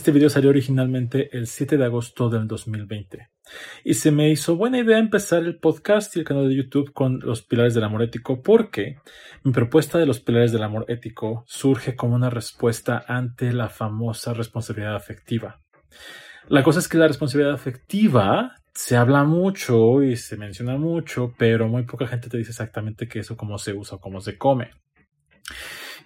Este video salió originalmente el 7 de agosto del 2020 y se me hizo buena idea empezar el podcast y el canal de YouTube con los pilares del amor ético porque mi propuesta de los pilares del amor ético surge como una respuesta ante la famosa responsabilidad afectiva. La cosa es que la responsabilidad afectiva se habla mucho y se menciona mucho, pero muy poca gente te dice exactamente qué eso, cómo se usa o cómo se come.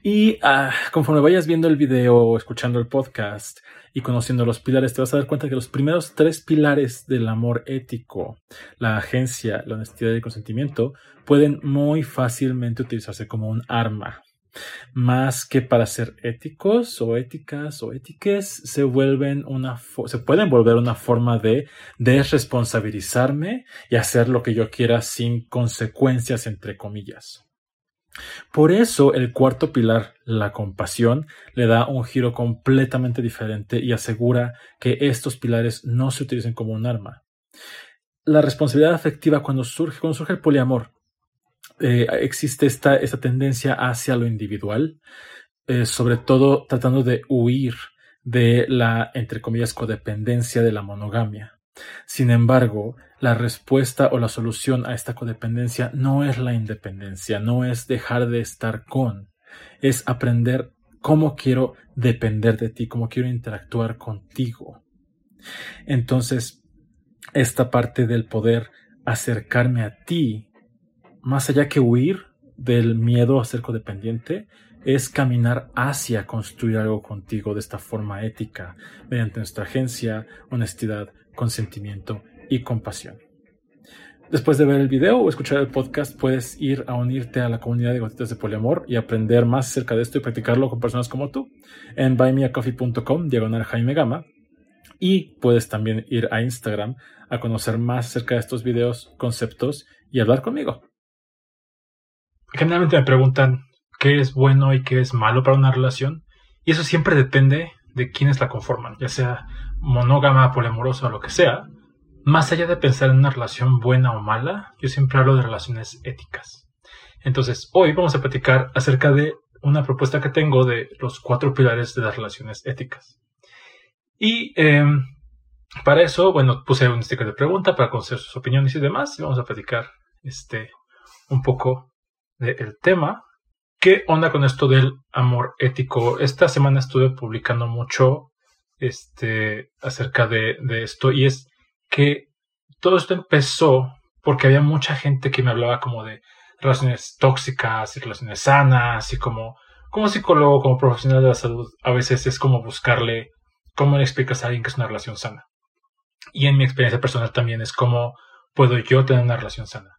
Y ah, conforme vayas viendo el video escuchando el podcast y conociendo los pilares, te vas a dar cuenta que los primeros tres pilares del amor ético, la agencia, la honestidad y el consentimiento, pueden muy fácilmente utilizarse como un arma. Más que para ser éticos o éticas o étiques, se vuelven una se pueden volver una forma de desresponsabilizarme y hacer lo que yo quiera sin consecuencias entre comillas. Por eso el cuarto pilar, la compasión, le da un giro completamente diferente y asegura que estos pilares no se utilicen como un arma. La responsabilidad afectiva cuando surge, cuando surge el poliamor, eh, existe esta, esta, tendencia hacia lo individual, eh, sobre todo tratando de huir de la, entre comillas, codependencia de la monogamia. Sin embargo, la respuesta o la solución a esta codependencia no es la independencia, no es dejar de estar con, es aprender cómo quiero depender de ti, cómo quiero interactuar contigo. Entonces, esta parte del poder acercarme a ti, más allá que huir del miedo a ser codependiente, es caminar hacia construir algo contigo de esta forma ética, mediante nuestra agencia, honestidad, consentimiento y compasión. Después de ver el video o escuchar el podcast, puedes ir a unirte a la comunidad de gotitas de poliamor y aprender más acerca de esto y practicarlo con personas como tú en buymeacoffee.com, diagonal Jaime Gama. Y puedes también ir a Instagram a conocer más acerca de estos videos, conceptos y hablar conmigo. Generalmente me preguntan qué es bueno y qué es malo para una relación. Y eso siempre depende de quiénes la conforman, ya sea monógama, poliamorosa o lo que sea, más allá de pensar en una relación buena o mala, yo siempre hablo de relaciones éticas. Entonces, hoy vamos a platicar acerca de una propuesta que tengo de los cuatro pilares de las relaciones éticas. Y em, para eso, bueno, puse un sticker de pregunta para conocer sus opiniones y demás, y vamos a platicar este, un poco del tema. ¿Qué onda con esto del amor ético? Esta semana estuve publicando mucho este, acerca de, esto y es que todo esto empezó porque había mucha gente que me hablaba como de relaciones tóxicas y relaciones sanas y como, como psicólogo, como profesional de la salud, a veces es como buscarle cómo le explicas a alguien que es una relación sana. Y en mi experiencia personal también es cómo puedo yo tener una relación sana.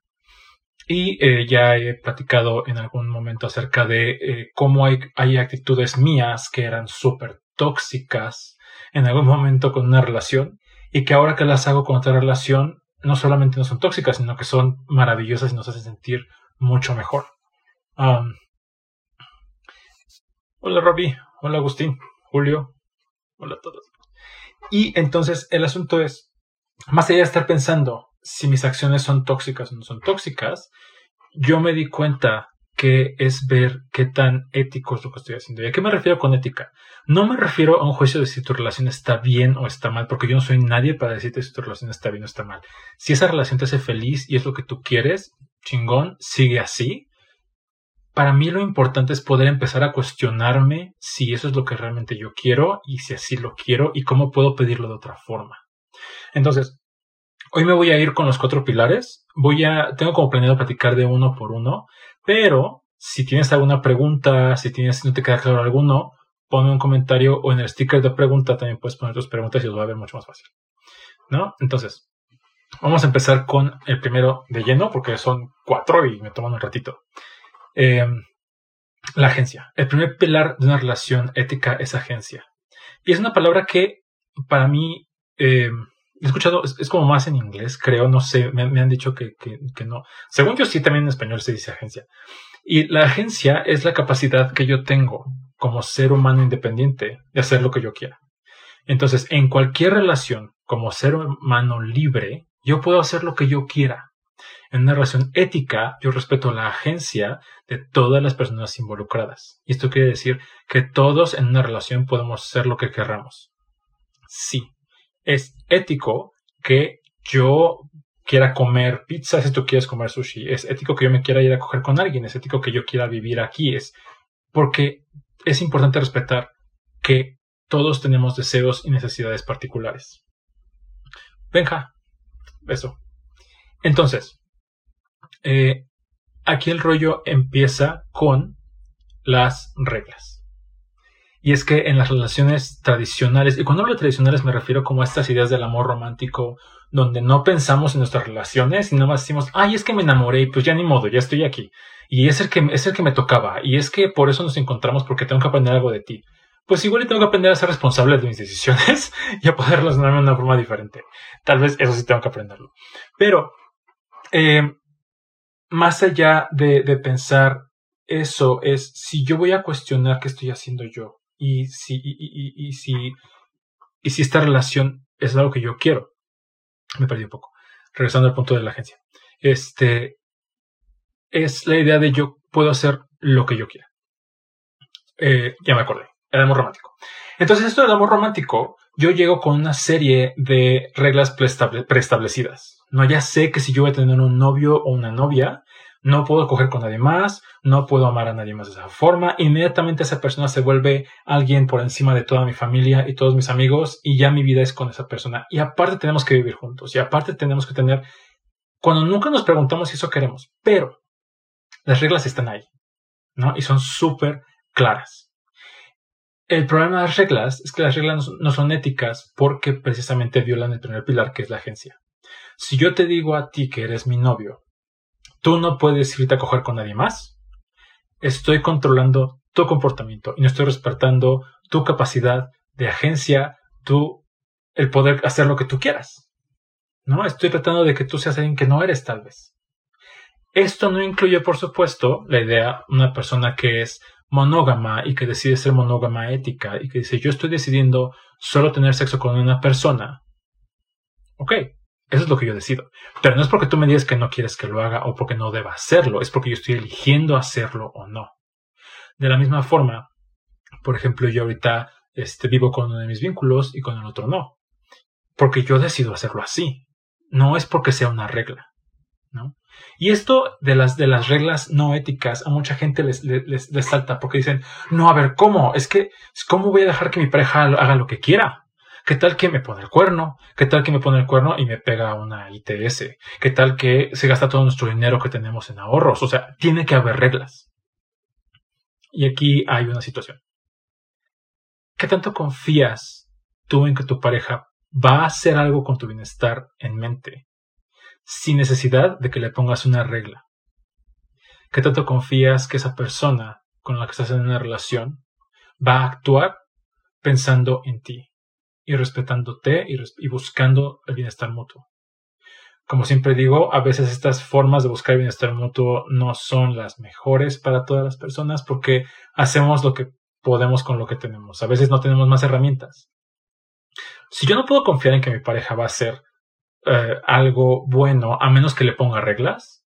Y eh, ya he platicado en algún momento acerca de eh, cómo hay, hay, actitudes mías que eran súper tóxicas en algún momento con una relación y que ahora que las hago con otra relación no solamente no son tóxicas, sino que son maravillosas y nos hacen sentir mucho mejor. hola Robbie, hola Agustín, Julio, hola a todos. Y entonces el asunto es, más allá de estar pensando si mis acciones son tóxicas o no son tóxicas, yo me di cuenta que es ver qué tan ético es lo que estoy haciendo. ¿Y a qué me refiero con ética? No me refiero a un juicio de si tu relación está bien o está mal, porque yo no soy nadie para decirte si tu relación está bien o está mal. Si esa relación te hace feliz y es lo que tú quieres, chingón, sigue así. Para mí lo importante es poder empezar a cuestionarme si eso es lo que realmente yo quiero y si así lo quiero y cómo puedo pedirlo de otra forma. Entonces, Hoy me voy a ir con los cuatro pilares. Voy a, tengo como planeado platicar de uno por uno, pero si tienes alguna pregunta, si tienes, no te queda claro alguno, ponme un comentario o en el sticker de pregunta también puedes poner tus preguntas y os va a ver mucho más fácil. ¿No? Entonces, vamos a empezar con el primero de lleno porque son cuatro y me toman un ratito. Em, la agencia. El primer pilar de una relación ética es agencia. Y es una palabra que para mí eh, he escuchado, es, como más en inglés, creo, no sé, me, han dicho que, que, no. Según yo sí, también en español se dice agencia. Y la agencia es la capacidad que yo tengo como ser humano independiente de hacer lo que yo quiera. Entonces, en cualquier relación, como ser humano libre, yo puedo hacer lo que yo quiera. En una relación ética, yo respeto la agencia de todas las personas involucradas. Y esto quiere decir que todos en una relación podemos hacer lo que querramos. Sí, es ético que yo quiera comer pizza si tú quieres comer sushi. Es ético que yo me quiera ir a coger con alguien. Es ético que yo quiera vivir aquí. Es porque es importante respetar que todos tenemos deseos y necesidades particulares. Benja, eso. Entonces, eh, aquí el rollo empieza con las reglas. Y es que en las relaciones tradicionales, y cuando hablo de tradicionales me refiero como a estas ideas del amor romántico, donde no pensamos en nuestras relaciones y nada más decimos, ay, es que me enamoré pues ya ni modo, ya estoy aquí. Y es el que, es el que me tocaba. Y es que por eso nos encontramos porque tengo que aprender algo de ti. Pues igual tengo que aprender a ser responsable de mis decisiones y a poder relacionarme de una forma diferente. Tal vez eso sí tengo que aprenderlo. Pero, eh, más allá de, de pensar eso, es si yo voy a cuestionar qué estoy haciendo yo y si, y, si, y si esta relación es algo que yo quiero. Me perdí un poco. Regresando al punto de la agencia. Este es la idea de yo puedo hacer lo que yo quiera. Eh, ya me acordé. El amor romántico. Entonces, esto del amor romántico, yo llego con una serie de reglas preestablecidas. No, ya sé que si yo voy a tener un novio o una novia, no puedo coger con nadie más, no puedo amar a nadie más de esa forma, inmediatamente esa persona se vuelve alguien por encima de toda mi familia y todos mis amigos y ya mi vida es con esa persona. Y aparte tenemos que vivir juntos y aparte tenemos que tener, cuando nunca nos preguntamos si eso queremos, pero las reglas están ahí, ¿no? Y son súper claras. El problema de las reglas es que las reglas no son éticas porque precisamente violan el primer pilar que es la agencia. Si yo te digo a ti que eres mi novio Tú no puedes irte a coger con nadie más. Estoy controlando tu comportamiento y no estoy respetando tu capacidad de agencia, tu, el poder hacer lo que tú quieras. No, estoy tratando de que tú seas alguien que no eres tal vez. Esto no incluye, por supuesto, la idea de una persona que es monógama y que decide ser monógama ética y que dice yo estoy decidiendo solo tener sexo con una persona. Ok, eso es lo que yo decido. Pero no es porque tú me digas que no quieres que lo haga o porque no deba hacerlo, es porque yo estoy eligiendo hacerlo o no. De la misma forma, por ejemplo, yo ahorita este, vivo con uno de mis vínculos y con el otro no. Porque yo decido hacerlo así. No es porque sea una regla. ¿no? Y esto de las, de las reglas no éticas a mucha gente les, les, les salta porque dicen, no, a ver, ¿cómo? Es que, ¿cómo voy a dejar que mi pareja haga lo que quiera? ¿Qué tal que me pone el cuerno? ¿Qué tal que me pone el cuerno y me pega una ITS? ¿Qué tal que se gasta todo nuestro dinero que tenemos en ahorros? O sea, tiene que haber reglas. Y aquí hay una situación. ¿Qué tanto confías tú en que tu pareja va a hacer algo con tu bienestar en mente sin necesidad de que le pongas una regla? ¿Qué tanto confías que esa persona con la que estás en una relación va a actuar pensando en ti? Y respetándote y, buscando el bienestar mutuo. Como siempre digo, a veces estas formas de buscar el bienestar mutuo no son las mejores para todas las personas porque hacemos lo que podemos con lo que tenemos. A veces no tenemos más herramientas. Si yo no puedo confiar en que mi pareja va a hacer eh, algo bueno a menos que le ponga reglas,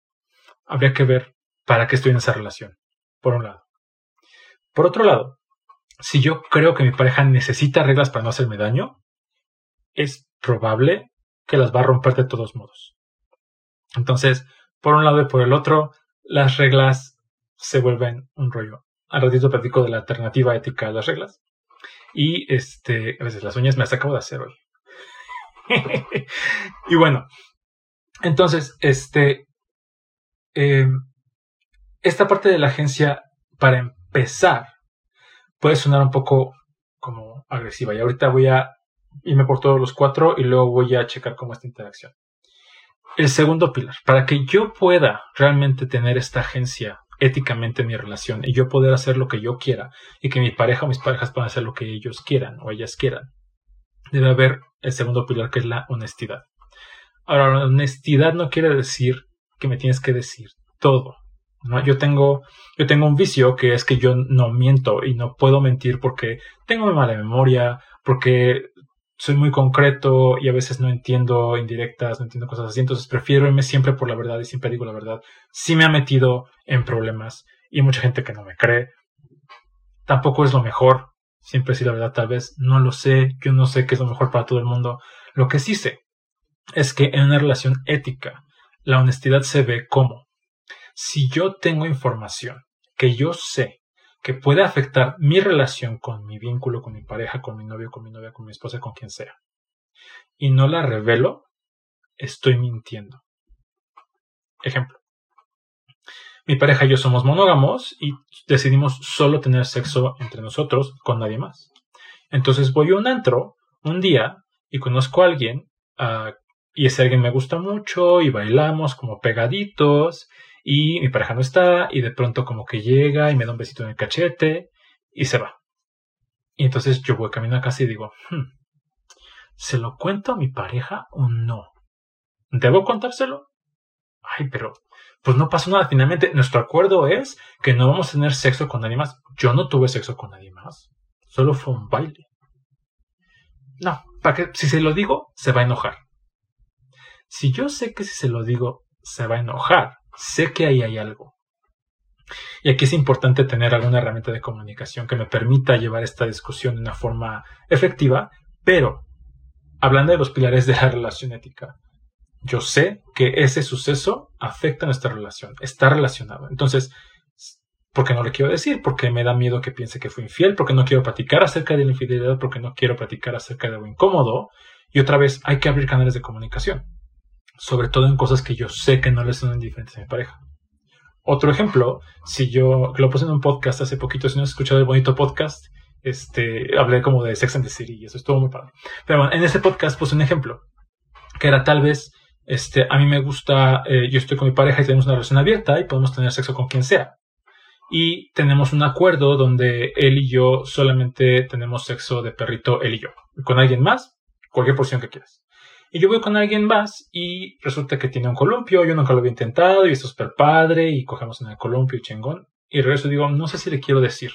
habría que ver para qué estoy en esa relación, por un lado. Por otro lado, si yo creo que mi pareja necesita reglas para no hacerme daño, es probable que las va a romper de todos modos. Entonces, por un lado y por el otro, las reglas se vuelven un rollo. Al ratito platico de la alternativa ética a las reglas. Y este, a veces las uñas me las acabo de hacer hoy. y bueno, entonces, este, em, esta parte de la agencia, para empezar, puede sonar un poco como agresiva. Y ahorita voy a irme por todos los cuatro y luego voy a checar cómo esta interacción. El segundo pilar, para que yo pueda realmente tener esta agencia éticamente en mi relación y yo poder hacer lo que yo quiera y que mi pareja o mis parejas puedan hacer lo que ellos quieran o ellas quieran, debe haber el segundo pilar que es la honestidad. Ahora, la honestidad no quiere decir que me tienes que decir todo. ¿No? Yo tengo, yo tengo un vicio que es que yo no miento y no puedo mentir porque tengo mala memoria, porque soy muy concreto y a veces no entiendo indirectas, no entiendo cosas así, entonces prefiero irme siempre por la verdad y siempre digo la verdad. Sí me ha metido en problemas y mucha gente que no me cree. Tampoco es lo mejor, siempre decir la verdad, tal vez no lo sé, yo no sé qué es lo mejor para todo el mundo. Lo que sí sé es que en una relación ética, la honestidad se ve como si yo tengo información que yo sé que puede afectar mi relación con mi vínculo, con mi pareja, con mi novio, con mi novia, con mi esposa, con quien sea, y no la revelo, estoy mintiendo. Ejemplo. Mi pareja y yo somos monógamos y decidimos solo tener sexo entre nosotros con nadie más. Entonces voy a un antro un día y conozco a alguien uh, y ese alguien me gusta mucho y bailamos como pegaditos y mi pareja no está y de pronto como que llega y me da un besito en el cachete y se va. Y entonces yo voy camino a casa y digo, hmm, ¿se lo cuento a mi pareja o no? ¿Debo contárselo? Ay, pero pues no pasó nada. Finalmente, nuestro acuerdo es que no vamos a tener sexo con nadie más. Yo no tuve sexo con nadie más. Solo fue un baile. No, para que si se lo digo, se va a enojar. Si yo sé que si se lo digo, se va a enojar, sé que ahí hay algo. Y aquí es importante tener alguna herramienta de comunicación que me permita llevar esta discusión de una forma efectiva, pero hablando de los pilares de la relación ética, yo sé que ese suceso afecta nuestra relación, está relacionado. Entonces, ¿por qué no le quiero decir? Porque me da miedo que piense que fue infiel, porque no quiero platicar acerca de la infidelidad, porque no quiero platicar acerca de algo incómodo. Y otra vez, hay que abrir canales de comunicación sobre todo en cosas que yo sé que no le son indiferentes a mi pareja. Otro ejemplo, si yo, lo puse en un podcast hace poquito, si no has escuchado el bonito podcast, este, hablé como de Sex and the City y eso estuvo muy padre. Pero bueno, en ese podcast puse un ejemplo, que era tal vez, este, a mí me gusta, eh, yo estoy con mi pareja y tenemos una relación abierta y podemos tener sexo con quien sea. Y tenemos un acuerdo donde él y yo solamente tenemos sexo de perrito, él y yo. con alguien más, cualquier porción que quieras. Y yo voy con alguien más y resulta que tiene un columpio, yo nunca lo había intentado y es súper padre y cogemos en el columpio y chingón. Y regreso digo, no sé si le quiero decir.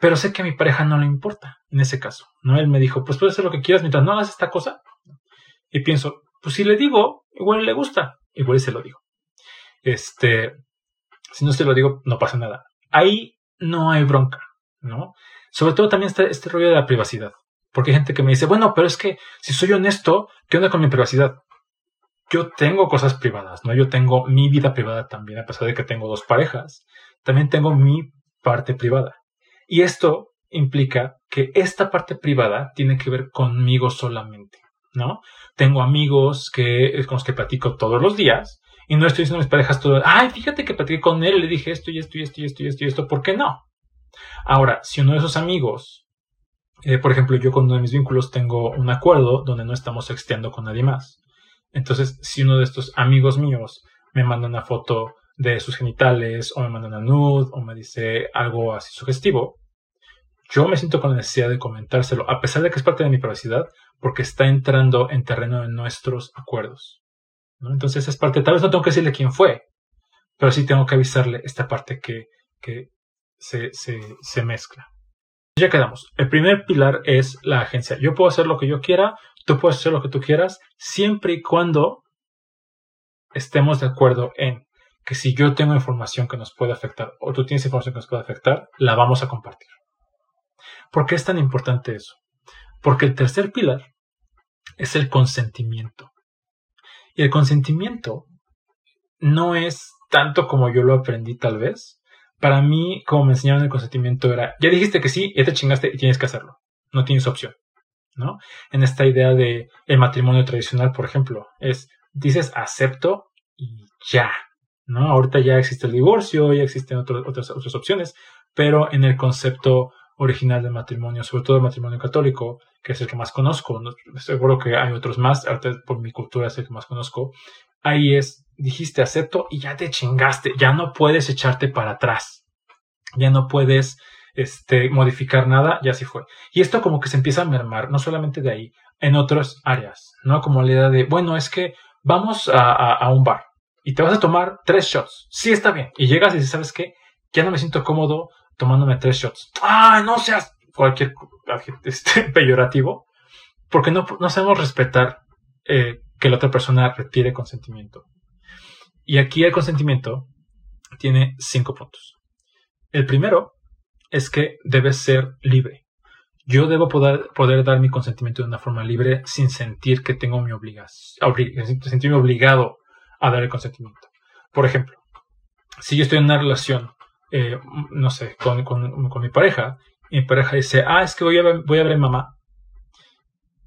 Pero sé que a mi pareja no le importa en ese caso. ¿no? Él me dijo, pues puedes hacer lo que quieras mientras no hagas esta cosa. Y pienso, pues si le digo, igual le gusta. Igual se lo digo. Este, si no se lo digo, no pasa nada. Ahí no hay bronca, ¿no? Sobre todo también está este rollo de la privacidad. Porque hay gente que me dice, bueno, pero es que si soy honesto, ¿qué onda con mi privacidad? Yo tengo cosas privadas, ¿no? Yo tengo mi vida privada también, a pesar de que tengo dos parejas. También tengo mi parte privada. Y esto implica que esta parte privada tiene que ver conmigo solamente, ¿no? Tengo amigos que, con los que platico todos los días y no estoy diciendo a mis parejas todo, ay, fíjate que platiqué con él, le dije esto y esto y esto y esto y esto y esto, ¿por qué no? Ahora, si uno de esos amigos eh, por ejemplo, yo con uno de mis vínculos tengo un acuerdo donde no estamos sexteando con nadie más. Entonces, si uno de estos amigos míos me manda una foto de sus genitales o me manda una nude o me dice algo así sugestivo, yo me siento con la necesidad de comentárselo, a pesar de que es parte de mi privacidad, porque está entrando en terreno de nuestros acuerdos. Entonces, es parte, tal vez no tengo que decirle quién fue, pero sí tengo que avisarle esta parte que, que se, se, se mezcla. Ya quedamos. El primer pilar es la agencia. Yo puedo hacer lo que yo quiera, tú puedes hacer lo que tú quieras, siempre y cuando estemos de acuerdo en que si yo tengo información que nos puede afectar o tú tienes información que nos puede afectar, la vamos a compartir. ¿Por qué es tan importante eso? Porque el tercer pilar es el consentimiento. Y el consentimiento no es tanto como yo lo aprendí tal vez, para mí, como me enseñaron el consentimiento, era, ya dijiste que sí, ya te chingaste y tienes que hacerlo. No tienes opción. ¿no? En esta idea de el matrimonio tradicional, por ejemplo, es, dices acepto y ya, ¿no? Ahorita ya existe el divorcio, ya existen otras, otras opciones, pero en el concepto original del matrimonio, sobre todo el matrimonio católico, que es el que más conozco, seguro que hay otros más, por mi cultura es el que más conozco, ahí es, dijiste acepto y ya te chingaste, ya no puedes echarte para atrás, ya no puedes este, modificar nada, ya así fue. Y esto como que se empieza a mermar, no solamente de ahí, en otras áreas, ¿no? Como la idea de, bueno, es que vamos a, a, un bar y te vas a tomar tres shots. Sí, está bien. Y llegas y dices, ¿sabes qué? Ya no me siento cómodo tomándome tres shots. Ah, no seas cualquier este, peyorativo, porque no, no sabemos respetar eh, que la otra persona retire consentimiento. Y aquí el consentimiento tiene cinco puntos. El primero es que debe ser libre. Yo debo poder, poder dar mi consentimiento de una forma libre sin sentir que tengo mi obligación, sentirme obligado a dar el consentimiento. Por ejemplo, si yo estoy en una relación, eh, no sé, con, con, mi pareja, y mi pareja dice, ah, es que voy a, voy a ver mamá,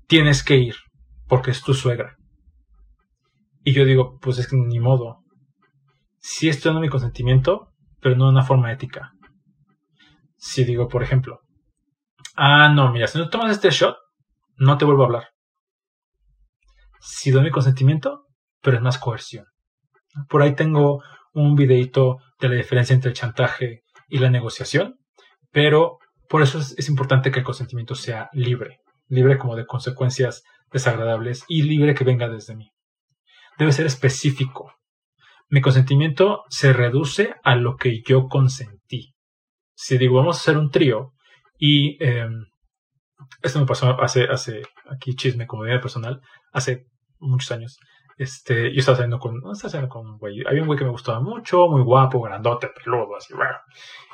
tienes que ir, porque es tu suegra. Y yo digo, pues es que ni modo. Si estoy dando mi consentimiento, pero no de una forma ética. Si digo, por ejemplo, ah, no, mira, si no tomas este shot, no te vuelvo a hablar. Si doy mi consentimiento, pero es más coerción. Por ahí tengo un videito de la diferencia entre el chantaje y la negociación, pero por eso es, importante que el consentimiento sea libre, libre como de consecuencias desagradables y libre que venga desde mí. Debe ser específico. Mi consentimiento se reduce a lo que yo consentí si digo, vamos a hacer un trío y eh, esto me pasó hace, hace, aquí chisme, comodidad personal, hace muchos años. Este, yo estaba saliendo con, no estaba saliendo con un güey, había un güey que me gustaba mucho, muy guapo, grandote, peludo, así, bueno.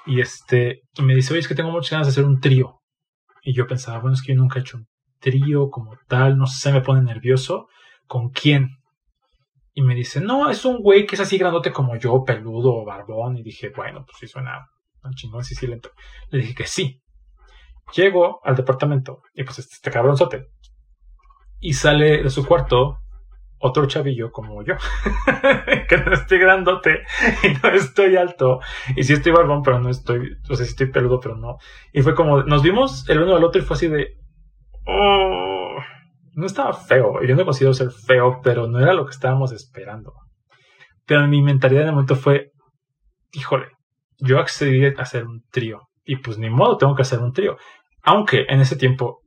Y este, y me dice, oye, es que tengo muchas ganas de hacer un trío. Y yo pensaba, bueno, es que yo nunca he hecho un trío como tal, no sé, me pone nervioso. ¿Con quién? Y me dice, no, es un güey que es así grandote como yo, peludo, barbón. Y dije, bueno, pues sí suena un chingón, sí, sí, lento. Le dije que sí. Llego al departamento y pues este, este cabronzote. Y sale de su cuarto otro chavillo como yo. que no estoy grandote y no estoy alto. Y sí estoy barbón, pero no estoy, o sea, sí estoy peludo, pero no. Y fue como, nos vimos el uno al otro y fue así de, oh, no estaba feo. Yo no considero ser feo, pero no era lo que estábamos esperando. Pero mi mentalidad en el momento fue, híjole, yo accedí a hacer un trío. Y pues ni modo, tengo que hacer un trío. Aunque en ese tiempo,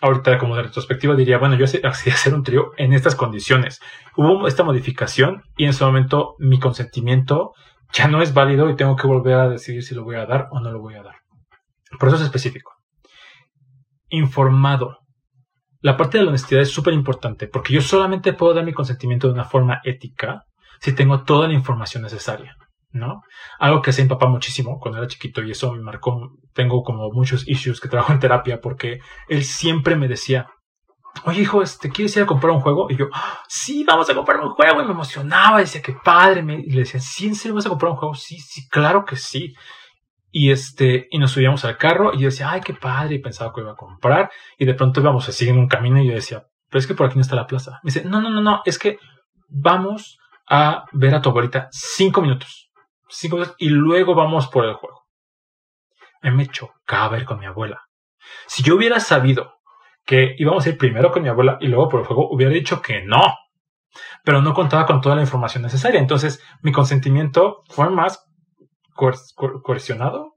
ahorita como de retrospectiva diría, bueno, yo accedí a hacer un trío en estas condiciones. Hubo esta modificación y en ese momento mi consentimiento ya no es válido y tengo que volver a decidir si lo voy a dar o no lo voy a dar. Por eso es específico. Informado. La parte de la honestidad es súper importante porque yo solamente puedo dar mi consentimiento de una forma ética si tengo toda la información necesaria. ¿no? Algo que hacía mi papá muchísimo cuando era chiquito y eso me marcó, tengo como muchos issues que trabajo en terapia porque él siempre me decía, oye hijo, este, ¿quieres ir a comprar un juego? Y yo, sí, vamos a comprar un juego y me emocionaba, decía, qué padre, y le decía, ¿sí en serio vas a comprar un juego? Sí, sí, claro que sí. Y este, y nos subíamos al carro y yo decía, ay, qué padre, y pensaba que iba a comprar y de pronto íbamos a seguir un camino y yo decía, pero es que por aquí no está la plaza. Me dice, no, no, no, no, es que vamos a ver a tu abuelita cinco minutos y luego vamos por el juego. A mí me chocaba ir con mi abuela. Si yo hubiera sabido que íbamos a ir primero con mi abuela y luego por el juego, hubiera dicho que no. Pero no contaba con toda la información necesaria. Entonces, mi consentimiento fue más coercionado,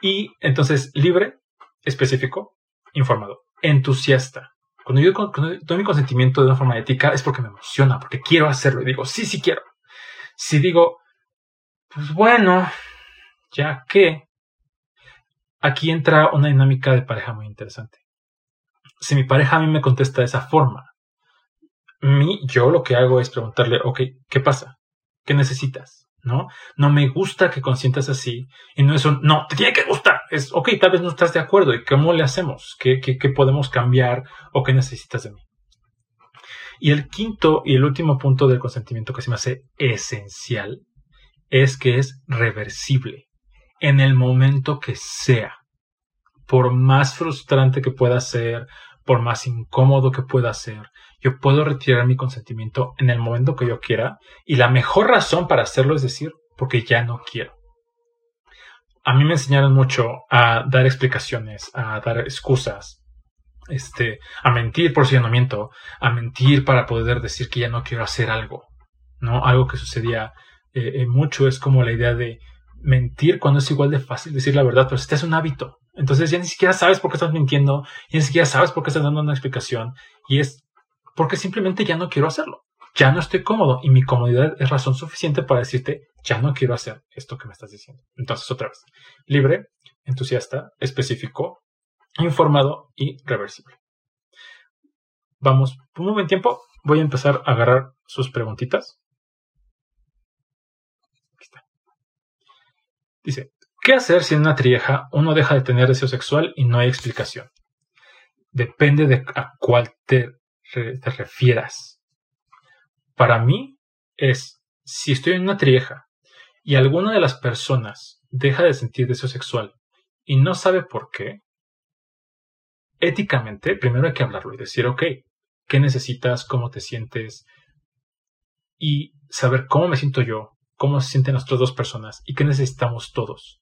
Y entonces, libre, específico, informado, entusiasta. Cuando yo doy mi consentimiento de una forma ética es porque me emociona, porque quiero hacerlo y digo, sí, sí quiero. Si digo, pues bueno, ya que aquí entra una dinámica de pareja muy interesante. Si mi pareja a mí me contesta de esa forma, mí, yo lo que hago es preguntarle, ok, ¿qué pasa? ¿Qué necesitas? ¿No? No me gusta que consientas así. Y no es un, no, te tiene que gustar. Es, ok, tal vez no estás de acuerdo. ¿Y cómo le hacemos? ¿Qué, qué, qué podemos cambiar? ¿O qué necesitas de mí? Y el quinto y el último punto del consentimiento que se me hace esencial es que es reversible en el momento que sea. Por más frustrante que pueda ser, por más incómodo que pueda ser, yo puedo retirar mi consentimiento en el momento que yo quiera y la mejor razón para hacerlo es decir, porque ya no quiero. A mí me enseñaron mucho a dar explicaciones, a dar excusas, este, a mentir por posicionamiento, a mentir para poder decir que ya no quiero hacer algo, ¿no? Algo que sucedía eh, eh, mucho es como la idea de mentir cuando es igual de fácil decir la verdad, pero este es un hábito. Entonces ya ni siquiera sabes por qué estás mintiendo, ya ni siquiera sabes por qué estás dando una explicación y es porque simplemente ya no quiero hacerlo. Ya no estoy cómodo y mi comodidad es razón suficiente para decirte ya no quiero hacer esto que me estás diciendo. Entonces, otra vez, libre, entusiasta, específico, informado y reversible. Vamos, un buen tiempo, voy a empezar a agarrar sus preguntitas. Aquí está. Dice, ¿Qué hacer si en una trieja uno deja de tener deseo sexual y no hay explicación? Depende de a cuál te, te refieras. Para mí es, si estoy en una trieja y alguna de las personas deja de sentir deseo sexual y no sabe por qué, éticamente primero hay que hablarlo y decir, ok, ¿qué necesitas? ¿Cómo te sientes? Y saber cómo me siento yo, cómo se sienten las otras dos personas y qué necesitamos todos.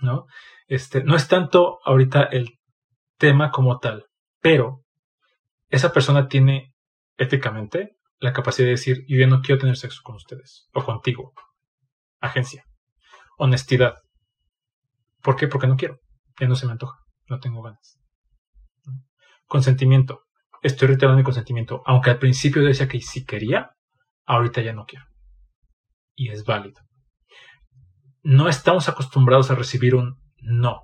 ¿No? Este, no es tanto ahorita el tema como tal, pero esa persona tiene éticamente la capacidad de decir, yo ya no quiero tener sexo con ustedes o contigo. Agencia. Honestidad. ¿Por qué? Porque no quiero. Ya no se me antoja. No tengo ganas. Consentimiento. Estoy reiterando mi consentimiento. Aunque al principio decía que sí quería, ahorita ya no quiero. Y es válido. No estamos acostumbrados a recibir un no.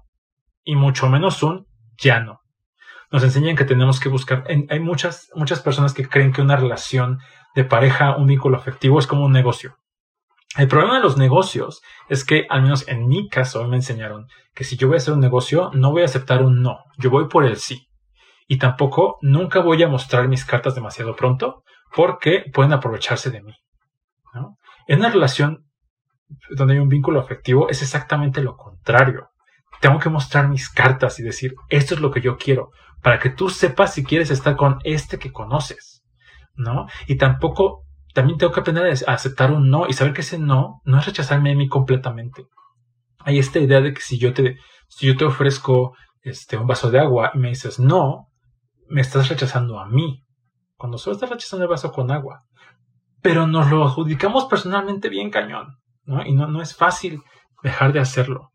Y mucho menos un ya no. Nos enseñan que tenemos que buscar. hay muchas, muchas personas que creen que una relación de pareja, un vínculo afectivo es como un negocio. El problema de los negocios es que, al menos en mi caso, me enseñaron que si yo voy a hacer un negocio, no voy a aceptar un no, yo voy por el sí. Y tampoco nunca voy a mostrar mis cartas demasiado pronto porque pueden aprovecharse de mí. En una relación donde hay un vínculo afectivo es exactamente lo contrario. Tengo que mostrar mis cartas y decir, esto es lo que yo quiero, para que tú sepas si quieres estar con este que conoces. ¿no? Y tampoco, también tengo que aprender a aceptar un no y saber que ese no no es rechazarme a mí completamente. Hay esta idea de que si yo te, si yo te ofrezco este, un vaso de agua y me dices no, me estás rechazando a mí, cuando solo estás rechazando el vaso con agua. Pero nos lo adjudicamos personalmente bien cañón, ¿no? Y no, no es fácil dejar de hacerlo.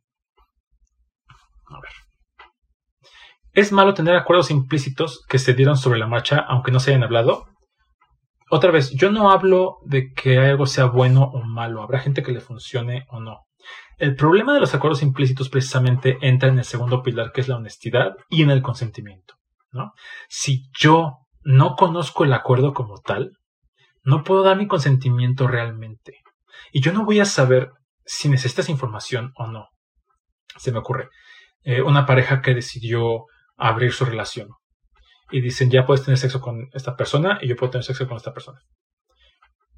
A ver. ¿Es malo tener acuerdos implícitos que se dieron sobre la marcha aunque no se hayan hablado? Otra vez, yo no hablo de que algo sea bueno o malo, habrá gente que le funcione o no. El problema de los acuerdos implícitos precisamente entra en el segundo pilar que es la honestidad y en el consentimiento. Si yo no conozco el acuerdo como tal, no puedo dar mi consentimiento realmente. Y yo no voy a saber si necesitas información o no. Se me ocurre. Eh, una pareja que decidió abrir su relación. Y dicen, ya puedes tener sexo con esta persona y yo puedo tener sexo con esta persona.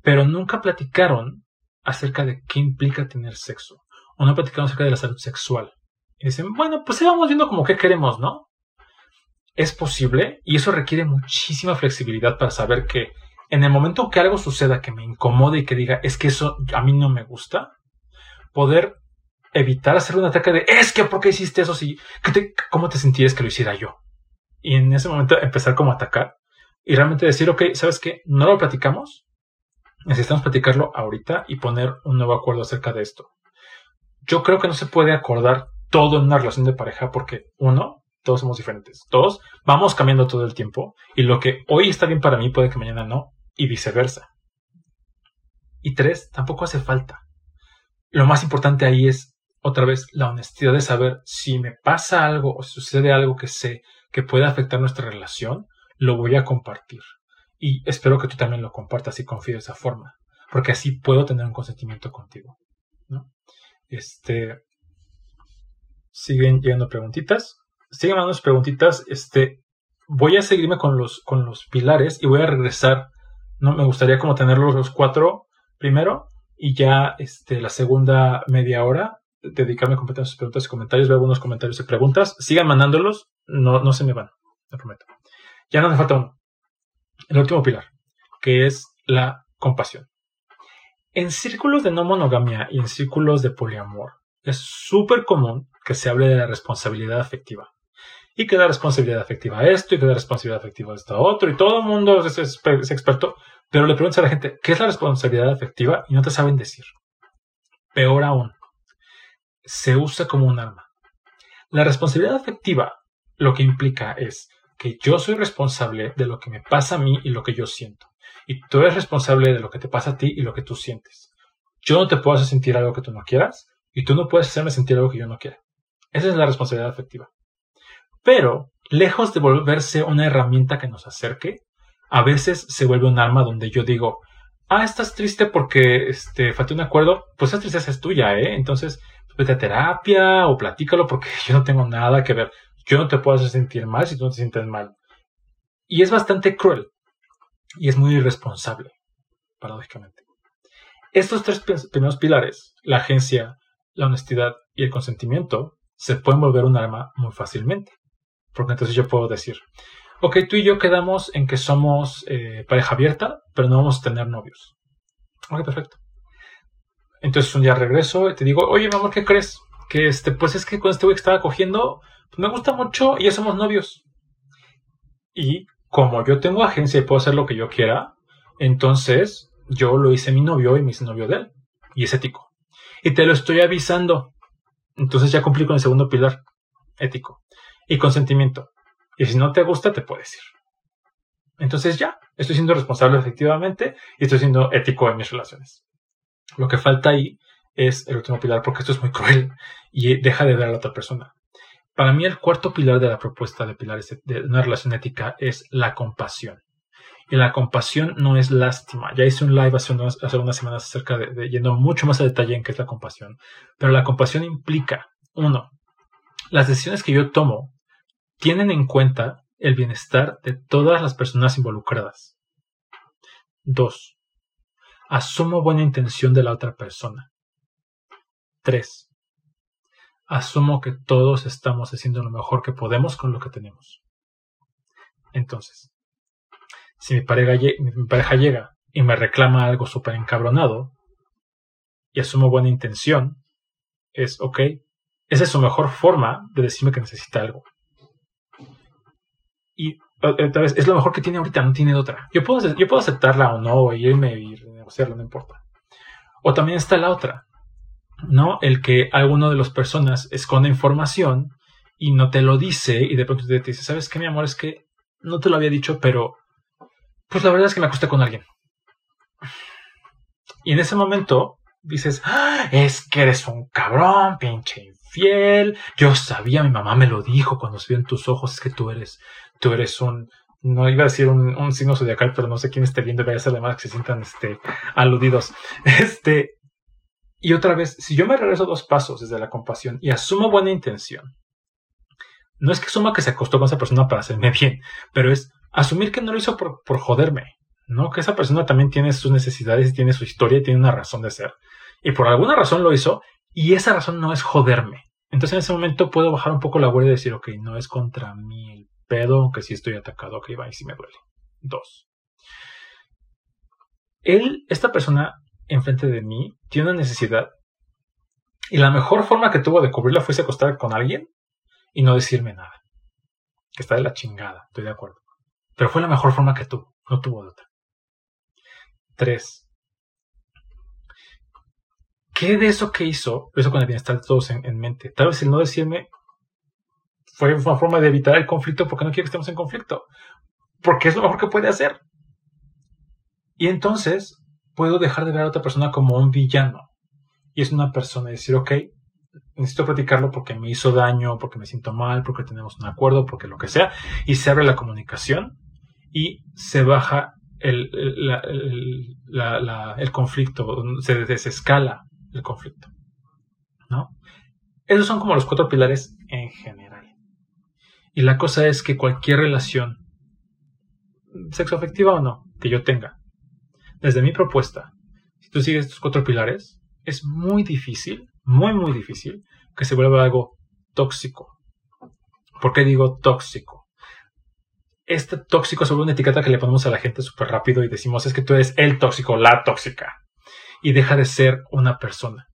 Pero nunca platicaron acerca de qué implica tener sexo. O no platicaron acerca de la salud sexual. Y dicen, bueno, pues vamos viendo como qué queremos, ¿no? es posible y eso requiere muchísima flexibilidad para saber que en el momento que algo suceda que me incomode y que diga es que eso a mí no me gusta, poder evitar hacer un ataque de es que ¿por qué hiciste eso? Si, ¿Cómo te sentirías que lo hiciera yo? Y en ese momento empezar como a atacar y realmente decir, ok, ¿sabes qué? No lo platicamos, necesitamos platicarlo ahorita y poner un nuevo acuerdo acerca de esto. Yo creo que no se puede acordar todo en una relación de pareja porque, uno, todos somos diferentes. Todos vamos cambiando todo el tiempo y lo que hoy está bien para mí puede que mañana no y viceversa. Y tres, tampoco hace falta. Lo más importante ahí es, otra vez, la honestidad de saber si me pasa algo o sucede algo que sé que puede afectar nuestra relación, lo voy a compartir. Y espero que tú también lo compartas y confíes de esa forma, porque así puedo tener un consentimiento contigo. ¿no? Este, siguen llegando preguntitas siguen mandando preguntitas. Este, voy a seguirme con los, con los pilares y voy a regresar. No me gustaría como tenerlos los cuatro primero y ya este, la segunda media hora dedicarme completamente a sus preguntas y comentarios. Veo algunos comentarios y preguntas. Sigan mandándolos. No, no se me van. Te prometo. Ya no me falta uno. El último pilar, que es la compasión. En círculos de no monogamia y en círculos de poliamor, es súper común que se hable de la responsabilidad afectiva y que da responsabilidad afectiva a esto y que da responsabilidad afectiva a esto a otro y todo el mundo es, experto, pero le preguntas a la gente, ¿qué es la responsabilidad afectiva? Y no te saben decir. Peor aún, se usa como un arma. La responsabilidad afectiva lo que implica es que yo soy responsable de lo que me pasa a mí y lo que yo siento. Y tú eres responsable de lo que te pasa a ti y lo que tú sientes. Yo no te puedo hacer sentir algo que tú no quieras y tú no puedes hacerme sentir algo que yo no quiera. Esa es la responsabilidad afectiva. Pero, lejos de volverse una herramienta que nos acerque, a veces se vuelve un arma donde yo digo, ah, estás triste porque este, falté un acuerdo, pues esa tristeza es tuya, ¿eh? Entonces, vete a terapia o platícalo porque yo no tengo nada que ver. Yo no te puedo hacer sentir mal si tú no te sientes mal. Y es bastante cruel y es muy irresponsable, paradójicamente. Estos tres primeros pilares, la agencia, la honestidad y el consentimiento, se pueden volver un arma muy fácilmente. Porque entonces yo puedo decir, ok, tú y yo quedamos en que somos eh, pareja abierta, pero no vamos a tener novios. Ok, perfecto. Entonces un día regreso y te digo, oye, mi amor, ¿qué crees? Que este, pues es que con este güey que estaba cogiendo, pues me gusta mucho y ya somos novios. Y como yo tengo agencia y puedo hacer lo que yo quiera, entonces yo lo hice mi novio y mi novio de él. Y es ético. Y te lo estoy avisando. Entonces ya cumplí con el segundo pilar, ético. Y consentimiento. Y si no te gusta, te puedes ir. Entonces ya, estoy siendo responsable efectivamente y estoy siendo ético en mis relaciones. Lo que falta ahí es el último pilar porque esto es muy cruel y deja de ver a la otra persona. Para mí el cuarto pilar de la propuesta de pilares de una relación ética es la compasión. Y la compasión no es lástima. Ya hice un live hace unas, semanas acerca de, yendo mucho más a detalle en qué es la compasión. Pero la compasión implica, uno, las decisiones que yo tomo tienen en cuenta el bienestar de todas las personas involucradas. Dos, asumo buena intención de la otra persona. Tres, asumo que todos estamos haciendo lo mejor que podemos con lo que tenemos. Entonces, si mi pareja, mi pareja llega y me reclama algo súper encabronado y asumo buena intención, es ok, esa es su mejor forma de decirme que necesita algo. Y otra vez, es lo mejor que tiene ahorita, no tiene otra. Yo puedo, yo puedo aceptarla o no, y irme y negociarla, no importa. O también está la otra, ¿no? El que alguno de las personas esconde información y no te lo dice y de pronto te dice, ¿sabes qué, mi amor? Es que no te lo había dicho, pero pues la verdad es que me acosté con alguien. Y en ese momento dices, ¡Ah! es que eres un cabrón, pinche infiel. Yo sabía, mi mamá me lo dijo cuando se vio en tus ojos, es que tú eres, tú eres un, no iba a decir un, signo zodiacal, pero no sé quién esté viendo, vaya a ser además que se sientan este, aludidos. Este, y otra vez, si yo me regreso dos pasos desde la compasión y asumo buena intención, no es que asuma que se acostó con esa persona para hacerme bien, pero es asumir que no lo hizo por, por joderme, ¿no? Que esa persona también tiene sus necesidades tiene su historia tiene una razón de ser. Y por alguna razón lo hizo y esa razón no es joderme. Entonces en ese momento puedo bajar un poco la guardia y decir, ok, no es contra mí el pedo, aunque sí estoy atacado, ok, va, y sí me duele. Dos. Él, esta persona enfrente de mí tiene una necesidad y la mejor forma que tuvo de cubrirla fue acostar con alguien y no decirme nada. Que está de la chingada, estoy de acuerdo. Pero fue la mejor forma que tuvo, no tuvo de otra. Tres. ¿Qué de eso que hizo, eso con el bienestar de todos en, mente? Tal vez el no decirme fue una forma de evitar el conflicto porque no quiero que estemos en conflicto. Porque es lo mejor que puede hacer. Y entonces puedo dejar de ver a otra persona como un villano. Y es una persona y decir, ok, necesito platicarlo porque me hizo daño, porque me siento mal, porque tenemos un acuerdo, porque lo que sea. Y se abre la comunicación y se baja el, el, conflicto, se desescala el conflicto. ¿No? Esos son como los cuatro pilares en general. Y la cosa es que cualquier relación, sexo afectiva o no, que yo tenga, desde mi propuesta, si tú sigues estos cuatro pilares, es muy difícil, muy, muy difícil que se vuelva algo tóxico. ¿Por qué digo tóxico? Este tóxico es una etiqueta que le ponemos a la gente súper rápido y decimos es que tú eres el tóxico, la tóxica. Y deja de ser una persona.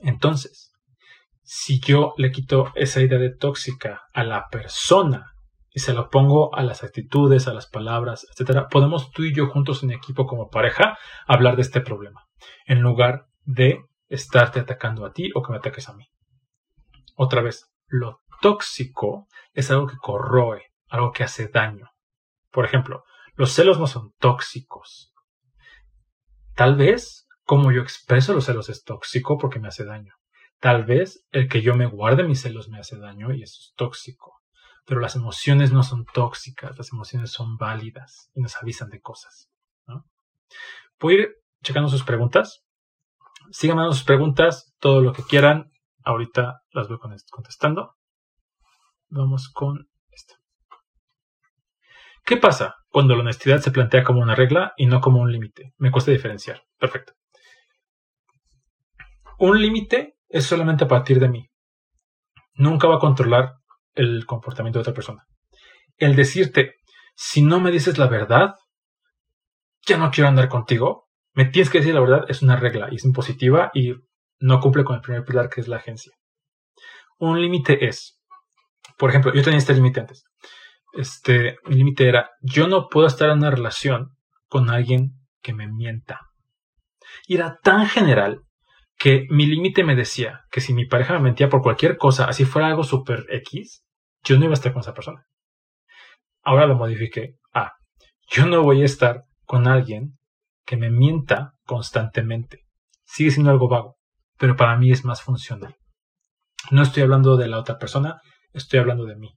Entonces, si yo le quito esa idea de tóxica a la persona y se lo pongo a las actitudes, a las palabras, etcétera, podemos tú y yo juntos en equipo como pareja hablar de este problema, en lugar de estarte atacando a ti o que me ataques a mí. Otra vez, lo tóxico es algo que corroe, algo que hace daño. Por ejemplo, los celos no son tóxicos. Tal vez como yo expreso los celos es tóxico porque me hace daño. Tal vez el que yo me guarde mis celos me hace daño y eso es tóxico. Pero las emociones no son tóxicas, las emociones son válidas y nos avisan de cosas. ¿no? Puedo ir checando sus preguntas. Sigan mandando sus preguntas. todo lo que quieran. Ahorita las voy contestando. Vamos con esta. ¿Qué pasa cuando la honestidad se plantea como una regla y no como un límite? Me cuesta diferenciar. Perfecto. Un límite es solamente a partir de mí. Nunca va a controlar el comportamiento de otra persona. El decirte, si no me dices la verdad, ya no quiero andar contigo, me tienes que decir la verdad, es una regla y es impositiva y no cumple con el primer pilar que es la agencia. Un límite es, por ejemplo, yo tenía este límite antes. Este, mi límite era, yo no puedo estar en una relación con alguien que me mienta. Y era tan general que mi límite me decía que si mi pareja me mentía por cualquier cosa, así fuera algo super X, yo no iba a estar con esa persona. Ahora lo modifiqué a, yo no voy a estar con alguien que me mienta constantemente. Sigue siendo algo vago, pero para mí es más funcional. No estoy hablando de la otra persona, estoy hablando de mí.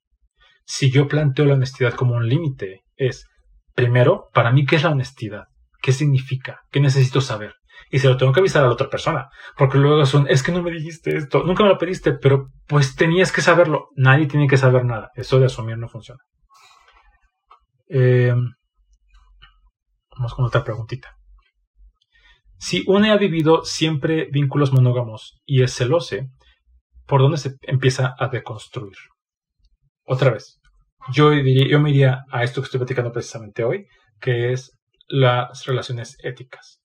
Si yo planteo la honestidad como un límite, es, primero, para mí, ¿qué es la honestidad? ¿Qué significa? ¿Qué necesito saber? Y se lo tengo que avisar a la otra persona, porque luego son, es que no me dijiste esto, nunca me lo pediste, pero pues tenías que saberlo. Nadie tiene que saber nada. Eso de asumir no funciona. Eh, vamos con otra preguntita. Si uno ha vivido siempre vínculos monógamos y es celose, ¿por dónde se empieza a deconstruir? Otra vez, yo, diría, yo me iría a esto que estoy platicando precisamente hoy, que es las relaciones éticas.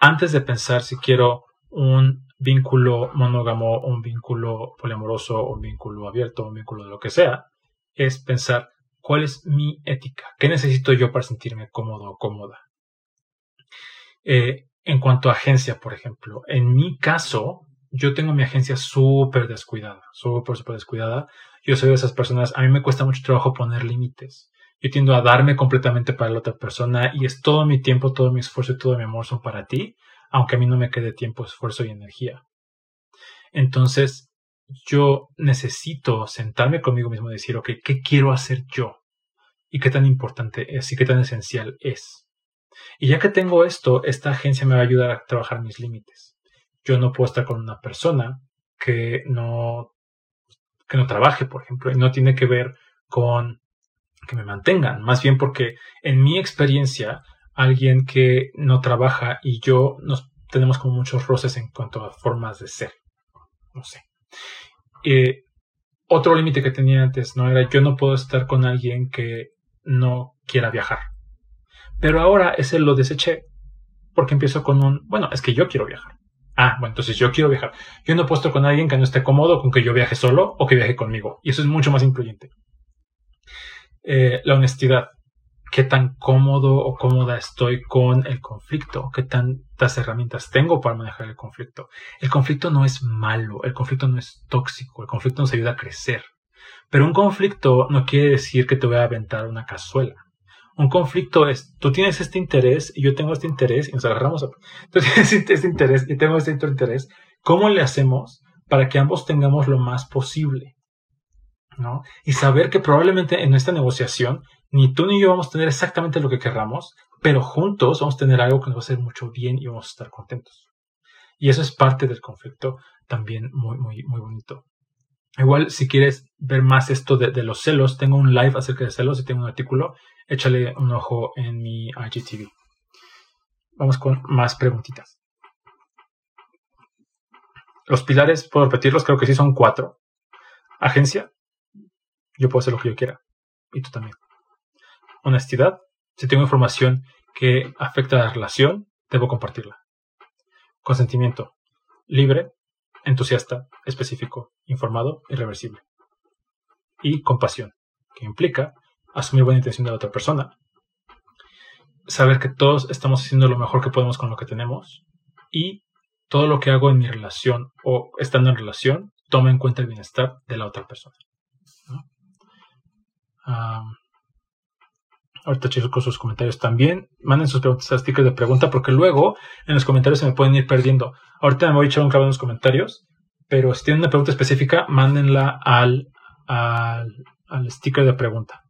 Antes de pensar si quiero un vínculo monógamo, un vínculo poliamoroso, un vínculo abierto, un vínculo de lo que sea, es pensar cuál es mi ética, qué necesito yo para sentirme cómodo o cómoda. Eh, en cuanto a agencia, por ejemplo, en mi caso, yo tengo mi agencia súper descuidada, súper, súper descuidada. Yo soy de esas personas, a mí me cuesta mucho trabajo poner límites. Yo tiendo a darme completamente para la otra persona y es todo mi tiempo, todo mi esfuerzo y todo mi amor son para ti, aunque a mí no me quede tiempo, esfuerzo y energía. Entonces, yo necesito sentarme conmigo mismo y decir, ok, ¿qué quiero hacer yo? ¿Y qué tan importante es y qué tan esencial es? Y ya que tengo esto, esta agencia me va a ayudar a trabajar mis límites. Yo no puedo estar con una persona que no, que no trabaje, por ejemplo, y no tiene que ver con que me mantengan, más bien porque en mi experiencia, alguien que no trabaja y yo nos tenemos como muchos roces en cuanto a formas de ser. No sé. Eh, otro límite que tenía antes no era yo no puedo estar con alguien que no quiera viajar. Pero ahora ese lo deseché porque empiezo con un, bueno, es que yo quiero viajar. Ah, bueno, entonces yo quiero viajar. Yo no he puesto con alguien que no esté cómodo con que yo viaje solo o que viaje conmigo. Y eso es mucho más influyente. Eh, la honestidad. ¿Qué tan cómodo o cómoda estoy con el conflicto? ¿Qué tantas herramientas tengo para manejar el conflicto? El conflicto no es malo, el conflicto no es tóxico, el conflicto nos ayuda a crecer. Pero un conflicto no quiere decir que te voy a aventar una cazuela. Un conflicto es, tú tienes este interés y yo tengo este interés y nos agarramos. A, tú tienes este interés y tengo este interés. ¿Cómo le hacemos para que ambos tengamos lo más posible? ¿No? Y saber que probablemente en esta negociación ni tú ni yo vamos a tener exactamente lo que querramos, pero juntos vamos a tener algo que nos va a hacer mucho bien y vamos a estar contentos. Y eso es parte del conflicto también muy, muy, muy bonito. Igual, si quieres ver más esto de, los celos, tengo un live acerca de celos y tengo un artículo. Échale un ojo en mi IGTV. Vamos con más preguntitas. Los pilares, puedo repetirlos, creo que sí son cuatro. Agencia, yo puedo hacer lo que yo quiera. Y tú también. Honestidad, si tengo información que afecta a la relación, debo compartirla. Consentimiento, libre, entusiasta, específico, informado, irreversible. Y compasión, que implica asumir buena intención de la otra persona, saber que todos estamos haciendo lo mejor que podemos con lo que tenemos y todo lo que hago en mi relación o estando en relación toma en cuenta el bienestar de la otra persona. Ahorita checo sus comentarios también. Manden sus preguntas a stickers de pregunta porque luego en los comentarios se me pueden ir perdiendo. Ahorita me voy a echar un clavo en los comentarios, pero si tienen una pregunta específica, mándenla al, al, al sticker de pregunta.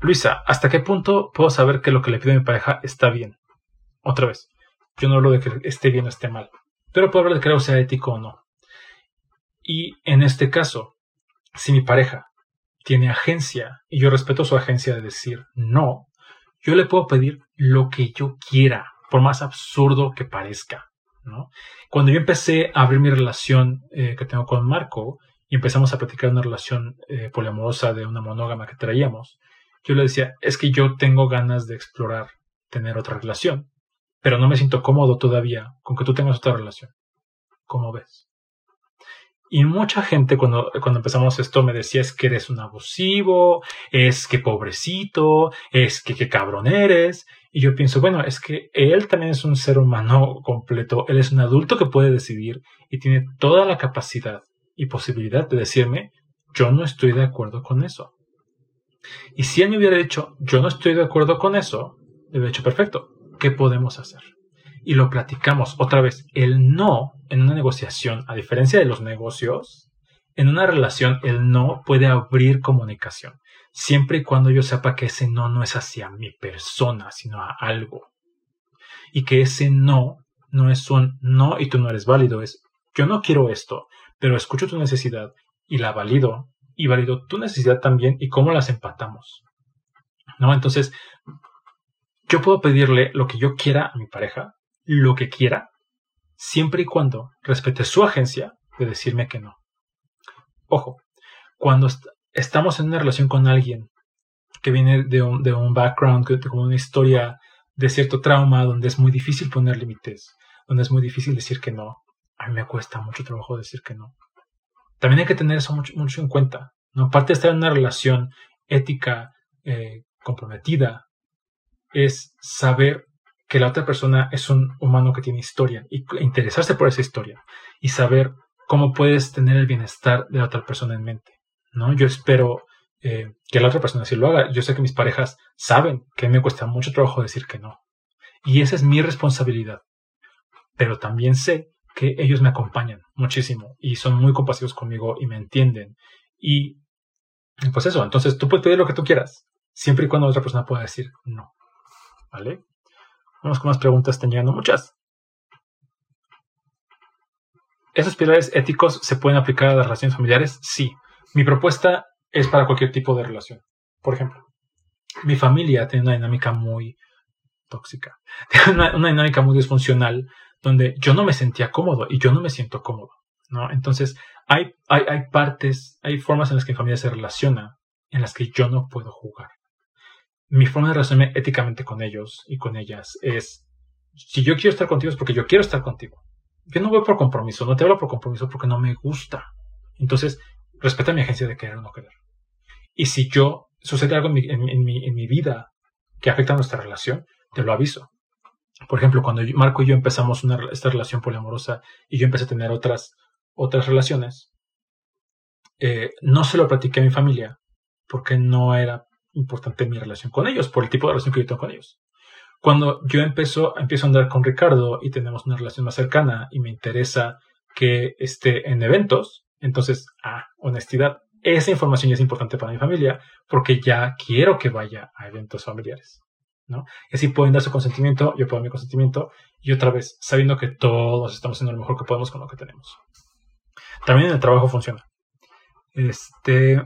Luisa, ¿hasta qué punto puedo saber que lo que le pido a mi pareja está bien? Otra vez, Yo no hablo de que esté bien o esté mal, pero puedo hablar de que algo sea ético o no. Y en este caso, si mi pareja tiene agencia y yo respeto su agencia de decir no, yo le puedo pedir lo que yo quiera, por más absurdo que parezca. Cuando yo empecé a abrir mi relación eh, que tengo con Marco y empezamos a platicar una relación eh, poliamorosa de una monógama que traíamos, yo le decía, es que yo tengo ganas de explorar tener otra relación, pero no me siento cómodo todavía con que tú tengas otra relación. ¿Cómo ves? Y mucha gente cuando, cuando empezamos esto me decía es que eres un abusivo, es que pobrecito, es que qué cabrón eres. Y yo pienso, bueno, es que él también es un ser humano completo, él es un adulto que puede decidir y tiene toda la capacidad y posibilidad de decirme, yo no estoy de acuerdo con eso. Y si él me hubiera dicho, yo no estoy de acuerdo con eso, le hubiera dicho, perfecto, ¿qué podemos hacer? Y lo platicamos otra vez. El no en una negociación, a diferencia de los negocios, en una relación el no puede abrir comunicación siempre y cuando yo sepa que ese no no es hacia mi persona, sino a algo. Y que ese no no es un no y tú no eres válido, es yo no quiero esto, pero escucho tu necesidad y la valido y valido tu necesidad también y cómo las empatamos. ¿No? Entonces, yo puedo pedirle lo que yo quiera a mi pareja, lo que quiera, siempre y cuando respete su agencia de decirme que no. Ojo, cuando estamos en una relación con alguien que viene de un, de un background, de, una historia de cierto trauma, donde es muy difícil poner límites, donde es muy difícil decir que no, a mí me cuesta mucho trabajo decir que no. También hay que tener eso mucho, mucho en cuenta. ¿no? Aparte de estar en una relación ética eh, comprometida, es saber que la otra persona es un humano que tiene historia y interesarse por esa historia y saber cómo puedes tener el bienestar de la otra persona en mente. ¿no? Yo espero eh, que la otra persona sí lo haga. Yo sé que mis parejas saben que me cuesta mucho trabajo decir que no. Y esa es mi responsabilidad. Pero también sé que ellos me acompañan muchísimo y son muy compasivos conmigo y me entienden. Y pues eso, entonces tú puedes pedir lo que tú quieras, siempre y cuando otra persona pueda decir no. ¿Vale? Vamos con más preguntas, están llegando muchas. ¿Esos pilares éticos se pueden aplicar a las relaciones familiares? Sí. Mi propuesta es para cualquier tipo de relación. Por ejemplo, mi familia tiene una dinámica muy tóxica, tiene una, dinámica muy disfuncional donde yo no me sentía cómodo y yo no me siento cómodo. ¿no? Entonces, hay, hay, hay partes, hay formas en las que mi familia se relaciona en las que yo no puedo jugar. Mi forma de relacionarme éticamente con ellos y con ellas es, si yo quiero estar contigo es porque yo quiero estar contigo. Yo no voy por compromiso, no te hablo por compromiso porque no me gusta. Entonces, respeta mi agencia de querer o no querer. Y si yo sucede algo en mi, en mi, vida que afecta a nuestra relación, te lo aviso. Por ejemplo, cuando Marco y yo empezamos esta relación poliamorosa y yo empecé a tener otras, otras relaciones, eh, no se lo platiqué a mi familia porque no era importante mi relación con ellos, por el tipo de relación que yo tengo con ellos. Cuando yo empiezo, empiezo a andar con Ricardo y tenemos una relación más cercana y me interesa que esté en eventos, entonces, ah, honestidad. Esa información ya es importante para mi familia porque ya quiero que vaya a eventos familiares. ¿no? Y así pueden dar su consentimiento, yo puedo dar mi consentimiento y otra vez, sabiendo que todos estamos haciendo lo mejor que podemos con lo que tenemos. También en el trabajo funciona. Este.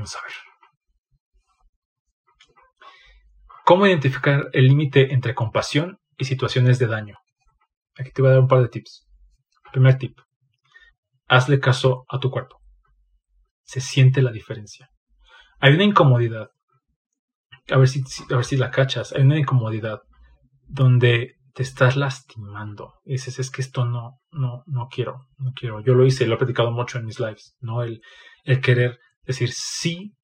Vamos a ver. ¿Cómo identificar el límite entre compasión y situaciones de daño? Aquí te voy a dar un par de tips. Primer tip. Hazle caso a tu cuerpo. Se siente la diferencia. Hay una incomodidad. A ver si, a ver si la cachas. Hay una incomodidad donde te estás lastimando. Dices, es que esto no, no, no quiero, no quiero. Yo lo hice, lo he platicado mucho en mis lives, ¿no? El, el querer decir sí,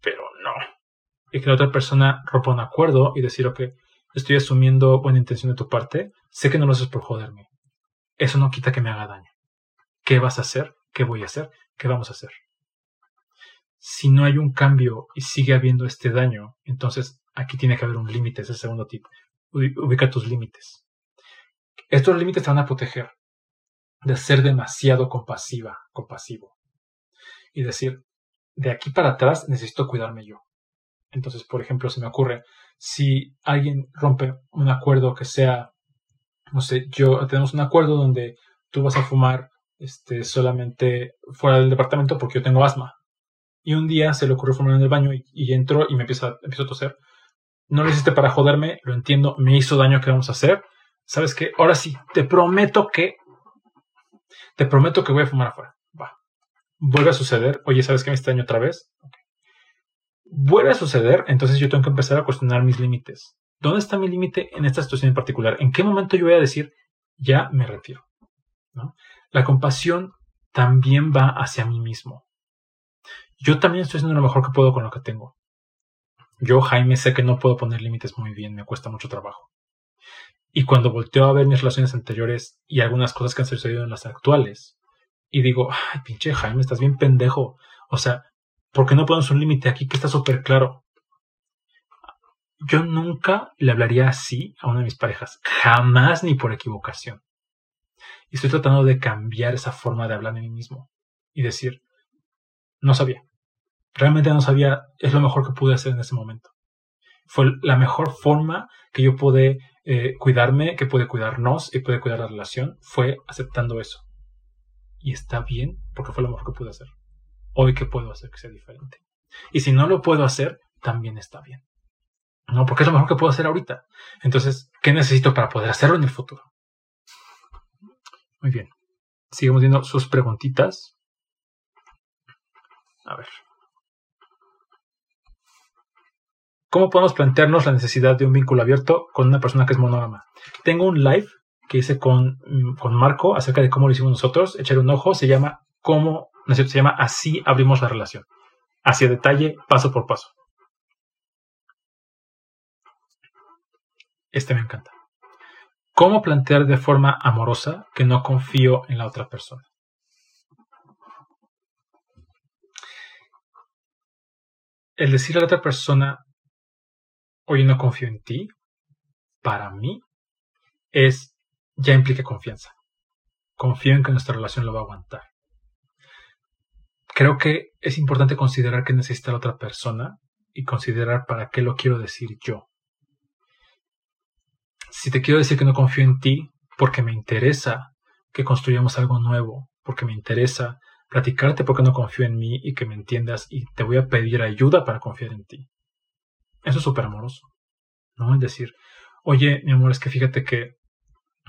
pero no. Y que la otra persona rompa un acuerdo y decir, ok, estoy asumiendo buena intención de tu parte, sé que no lo haces por joderme, eso no quita que me haga daño. ¿Qué vas a hacer? ¿Qué voy a hacer? ¿Qué vamos a hacer? Si no hay un cambio y sigue habiendo este daño, entonces aquí tiene que haber un límite, es el segundo tip. Ubica tus límites. Estos límites te van a proteger de ser demasiado compasiva, compasivo. Y decir, de aquí para atrás necesito cuidarme yo. Entonces, por ejemplo, se me ocurre, si alguien rompe un acuerdo que sea, no sé, yo tenemos un acuerdo donde tú vas a fumar este, solamente fuera del departamento porque yo tengo asma. Y un día se le ocurrió fumar en el baño y, entró y me empieza, empiezo a toser. No lo hiciste para joderme, lo entiendo, me hizo daño, ¿qué vamos a hacer? ¿Sabes qué? Ahora sí, te prometo que... Te prometo que voy a fumar afuera. Vuelve a suceder. Oye, ¿sabes qué me está daño otra vez? Vuelve a suceder, entonces yo tengo que empezar a cuestionar mis límites. ¿Dónde está mi límite en esta situación en particular? ¿En qué momento yo voy a decir, ya me retiro? La compasión también va hacia mí mismo. Yo también estoy haciendo lo mejor que puedo con lo que tengo. Yo, Jaime, sé que no puedo poner límites muy bien, me cuesta mucho trabajo. Y cuando volteo a ver mis relaciones anteriores y algunas cosas que han sucedido en las actuales, y digo, ay, pinche Jaime, estás bien pendejo. O sea, ¿por qué no pones un límite aquí que está súper claro? Yo nunca le hablaría así a una de mis parejas, jamás ni por equivocación. Y estoy tratando de cambiar esa forma de hablar de mí mismo y decir, no sabía. Realmente no sabía, es lo mejor que pude hacer en ese momento. Fue la mejor forma que yo pude eh, cuidarme, que pude cuidarnos y pude cuidar la relación, fue aceptando eso. Y está bien, porque fue lo mejor que pude hacer. Hoy que puedo hacer que sea diferente. Y si no lo puedo hacer, también está bien. No, porque es lo mejor que puedo hacer ahorita. Entonces, ¿qué necesito para poder hacerlo en el futuro? Muy bien. Sigamos viendo sus preguntitas. A ver. ¿Cómo podemos plantearnos la necesidad de un vínculo abierto con una persona que es monógama? Tengo un live que hice con, mm, con Marco acerca de cómo lo hicimos nosotros. Echar un ojo. Se llama cómo, no se llama Así abrimos la relación. Hacia detalle, paso por paso. Este me encanta. ¿Cómo plantear de forma amorosa que no confío en la otra persona? El decir a la otra persona, oye, no confío en ti, para mí, es, ya implica confianza. Confío en que nuestra relación lo va a aguantar. Creo que es importante considerar que necesita la otra persona y considerar para qué lo quiero decir yo si te quiero decir que no confío en ti porque me interesa que construyamos algo nuevo, porque me interesa platicarte porque no confío en mí y que me entiendas y te voy a pedir ayuda para confiar en ti. Eso es súper amoroso, ¿no? Es decir, oye, mi amor, es que fíjate que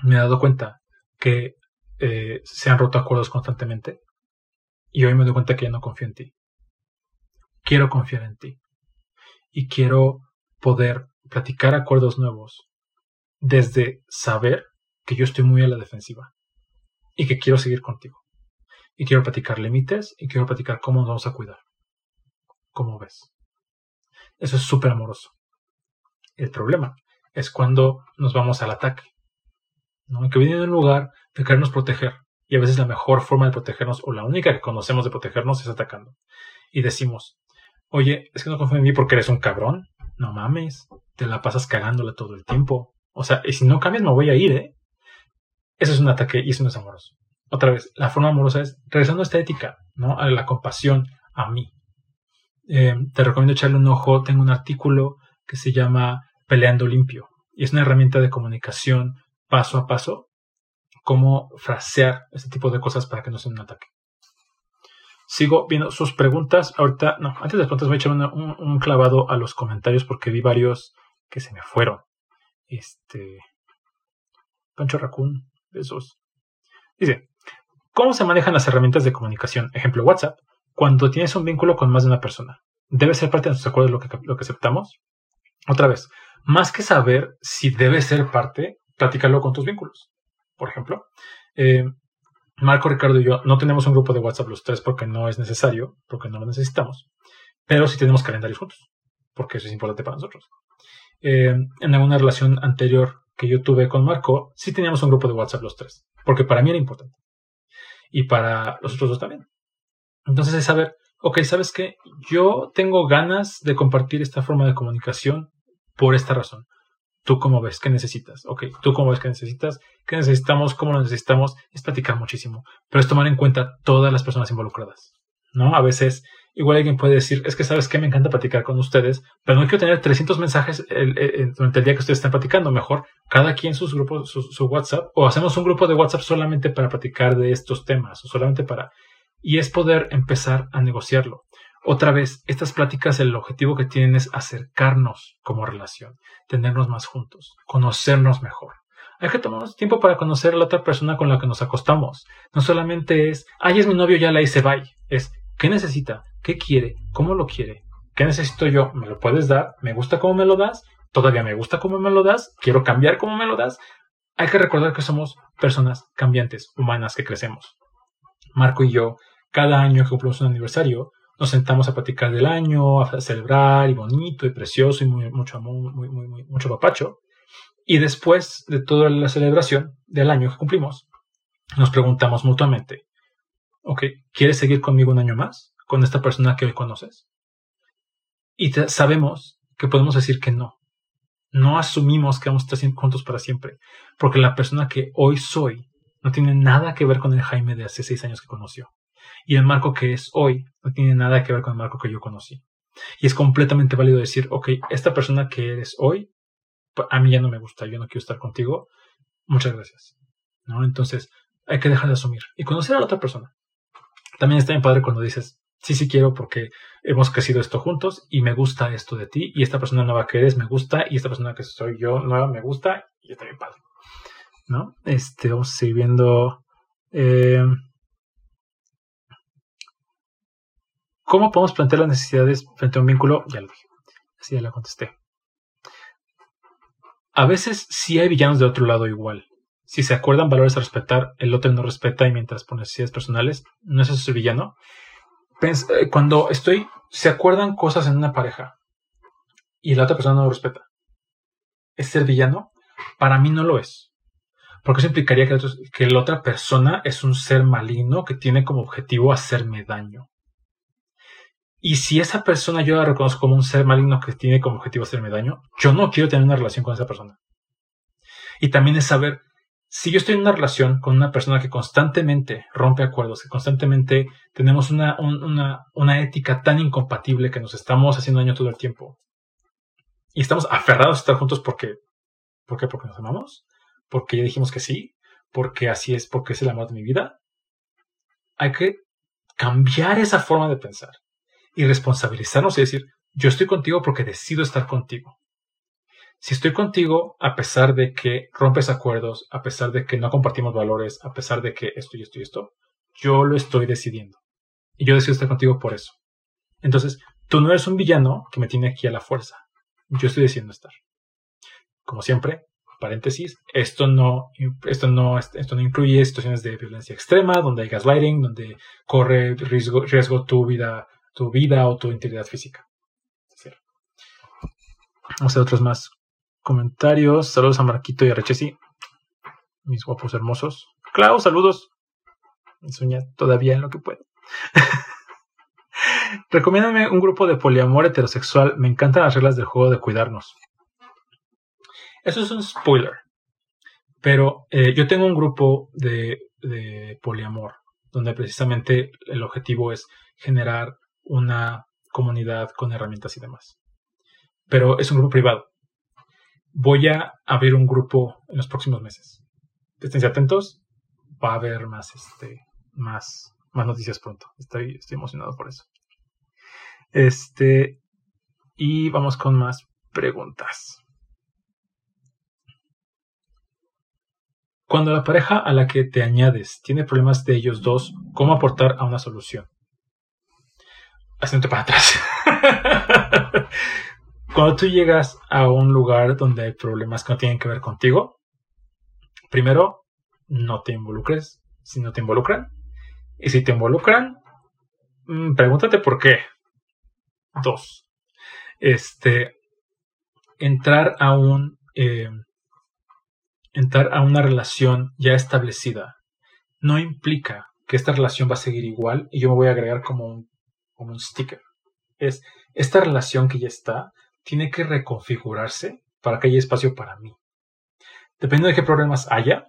me he dado cuenta que eh, se han roto acuerdos constantemente y hoy me doy cuenta que ya no confío en ti. Quiero confiar en ti y quiero poder platicar acuerdos nuevos desde saber que yo estoy muy a la defensiva y que quiero seguir contigo. Y quiero platicar límites y quiero platicar cómo nos vamos a cuidar. ¿Cómo ves? Eso es súper amoroso. El problema es cuando nos vamos al ataque. ¿No? Que viene de un lugar de querernos proteger. Y a veces la mejor forma de protegernos, o la única que conocemos de protegernos, es atacando. Y decimos, oye, es que no confío en mí porque eres un cabrón. No mames, te la pasas cagándole todo el tiempo. O sea, y si no cambias me voy a ir, ¿eh? Eso es un ataque y eso no es amoroso. Otra vez, la forma amorosa es regresando a esta ética, ¿no? A la compasión, a mí. Eh, te recomiendo echarle un ojo. Tengo un artículo que se llama Peleando Limpio. Y es una herramienta de comunicación paso a paso. Cómo frasear este tipo de cosas para que no sea un ataque. Sigo viendo sus preguntas. Ahorita, no, antes de las preguntas voy a echar un clavado a los comentarios porque vi varios que se me fueron. Este. Pancho Raccoon, besos. Dice: ¿Cómo se manejan las herramientas de comunicación? Ejemplo, WhatsApp. Cuando tienes un vínculo con más de una persona. ¿Debe ser parte de nuestros acuerdos lo que, lo que aceptamos? Otra vez, más que saber si debe ser parte, platícalo con tus vínculos. Por ejemplo, eh, Marco, Ricardo y yo no tenemos un grupo de WhatsApp los tres porque no es necesario, porque no lo necesitamos, pero sí tenemos calendarios juntos, porque eso es importante para nosotros. Eh, en alguna relación anterior que yo tuve con Marco, sí teníamos un grupo de WhatsApp los tres, porque para mí era importante. Y para los otros dos también. Entonces es saber, ok, ¿sabes qué? Yo tengo ganas de compartir esta forma de comunicación por esta razón. ¿Tú cómo ves? ¿Qué necesitas? Ok, ¿tú cómo ves que necesitas? ¿Qué necesitamos? ¿Cómo lo necesitamos? Es platicar muchísimo, pero es tomar en cuenta todas las personas involucradas, ¿no? A veces Igual alguien puede decir, es que sabes que me encanta platicar con ustedes, pero no quiero tener 300 mensajes durante el día que ustedes estén platicando. Mejor cada quien sus grupos, su, su, WhatsApp, o hacemos un grupo de WhatsApp solamente para platicar de estos temas, o solamente para... Y es poder empezar a negociarlo. Otra vez, estas pláticas, el objetivo que tienen es acercarnos como relación, tenernos más juntos, conocernos mejor. Hay que tomarnos tiempo para conocer a la otra persona con la que nos acostamos. No solamente es, ay, es mi novio, ya la hice, bye. Es, ¿qué necesita? ¿Qué quiere? ¿Cómo lo quiere? ¿Qué necesito yo? ¿Me lo puedes dar? ¿Me gusta cómo me lo das? ¿Todavía me gusta cómo me lo das? ¿Quiero cambiar cómo me lo das? Hay que recordar que somos personas cambiantes, humanas, que crecemos. Marco y yo, cada año que cumplimos un aniversario, nos sentamos a platicar del año, a celebrar y bonito y precioso y mucho amor, mucho papacho. Y después de toda la celebración del año que cumplimos, nos preguntamos mutuamente, ok, ¿quieres seguir conmigo un año más? ¿Con esta persona que hoy conoces? Y sabemos que podemos decir que no. No asumimos que vamos a estar juntos para siempre, porque la persona que hoy soy no tiene nada que ver con el Jaime de hace seis años que conoció. Y el marco que es hoy no tiene nada que ver con el marco que yo conocí. Y es completamente válido decir, ok, esta persona que eres hoy, a mí ya no me gusta, yo no quiero estar contigo, muchas gracias. ¿No? Entonces, hay que dejar de asumir y conocer a la otra persona. También está bien padre cuando dices, sí, sí quiero porque hemos crecido esto juntos y me gusta esto de ti y esta persona nueva que eres me gusta y esta persona que soy yo nueva me gusta y está bien padre. ¿No? Este, vamos a seguir viendo. Eh, ¿Cómo podemos plantear las necesidades frente a un vínculo? Ya lo dije. Así ya la contesté. A veces sí hay villanos de otro lado igual. Si se acuerdan valores a respetar, el otro no respeta y mientras por necesidades personales, ¿no es eso el villano? Eh, cuando estoy, se acuerdan cosas en una pareja y la otra persona no lo respeta. ¿Es ser villano? Para mí no lo es. Porque eso implicaría que, que la otra persona es un ser maligno que tiene como objetivo hacerme daño. Y si esa persona yo la reconozco como un ser maligno que tiene como objetivo hacerme daño, yo no quiero tener una relación con esa persona. Y también es saber, si yo estoy en una relación con una persona que constantemente rompe acuerdos, que constantemente tenemos una, una, una ética tan incompatible que nos estamos haciendo daño todo el tiempo, y estamos aferrados a estar juntos porque, ¿por qué? Porque nos amamos, porque ya dijimos que sí, porque así es, porque es el amor de mi vida, hay que cambiar esa forma de pensar y responsabilizarnos y decir, yo estoy contigo porque decido estar contigo. Si estoy contigo, a pesar de que rompes acuerdos, a pesar de que no compartimos valores, a pesar de que esto y esto y esto, yo lo estoy decidiendo. Y yo decido estar contigo por eso. Entonces, tú no eres un villano que me tiene aquí a la fuerza. Yo estoy decidiendo estar. Como siempre, paréntesis, esto no, esto no, esto no incluye situaciones de violencia extrema, donde hay gaslighting, donde corre riesgo, riesgo tu vida tu vida o tu integridad física. Vamos a otros más comentarios. Saludos a Marquito y a Rechesi, mis guapos hermosos. Clau, saludos. Me sueña todavía en lo que puedo. Recomiéndame un grupo de poliamor heterosexual. Me encantan las reglas del juego de cuidarnos. Eso es un spoiler. Pero eh, yo tengo un grupo de poliamor donde precisamente el objetivo es generar una comunidad con herramientas y demás. Pero es un grupo privado. Voy a abrir un grupo en los próximos meses. Estén atentos. Va a haber más, este, más, más noticias pronto. Estoy, estoy emocionado por eso. Este, y vamos con más preguntas. Cuando la pareja a la que te añades tiene problemas de ellos dos, ¿cómo aportar a una solución? Haciéndote para atrás. Cuando tú llegas a un lugar donde hay problemas que no tienen que ver contigo, primero, no te involucres si no te involucran. Y si te involucran, mm, pregúntate por qué. Dos, este, entrar a un, eh, entrar a una relación ya establecida no implica que esta relación va a seguir igual y yo me voy a agregar como un como un sticker. Es esta relación que ya está, tiene que reconfigurarse para que haya espacio para mí. Dependiendo de qué problemas haya,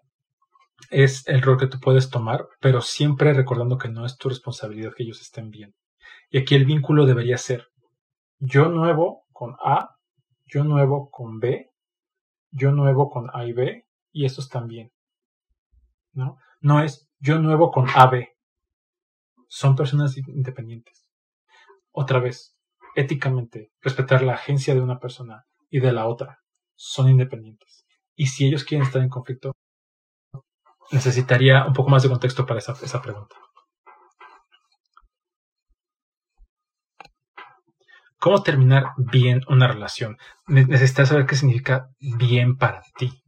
es el rol que tú puedes tomar, pero siempre recordando que no es tu responsabilidad que ellos estén bien. Y aquí el vínculo debería ser yo nuevo con A, yo nuevo con B, yo nuevo con A y B, y estos también. ¿No? No es yo nuevo con AB. Son personas independientes. Otra vez, éticamente, respetar la agencia de una persona y de la otra. Son independientes. Y si ellos quieren estar en conflicto, necesitaría un poco más de contexto para esa, esa pregunta. ¿Cómo terminar bien una relación? Necesitas saber qué significa bien para ti.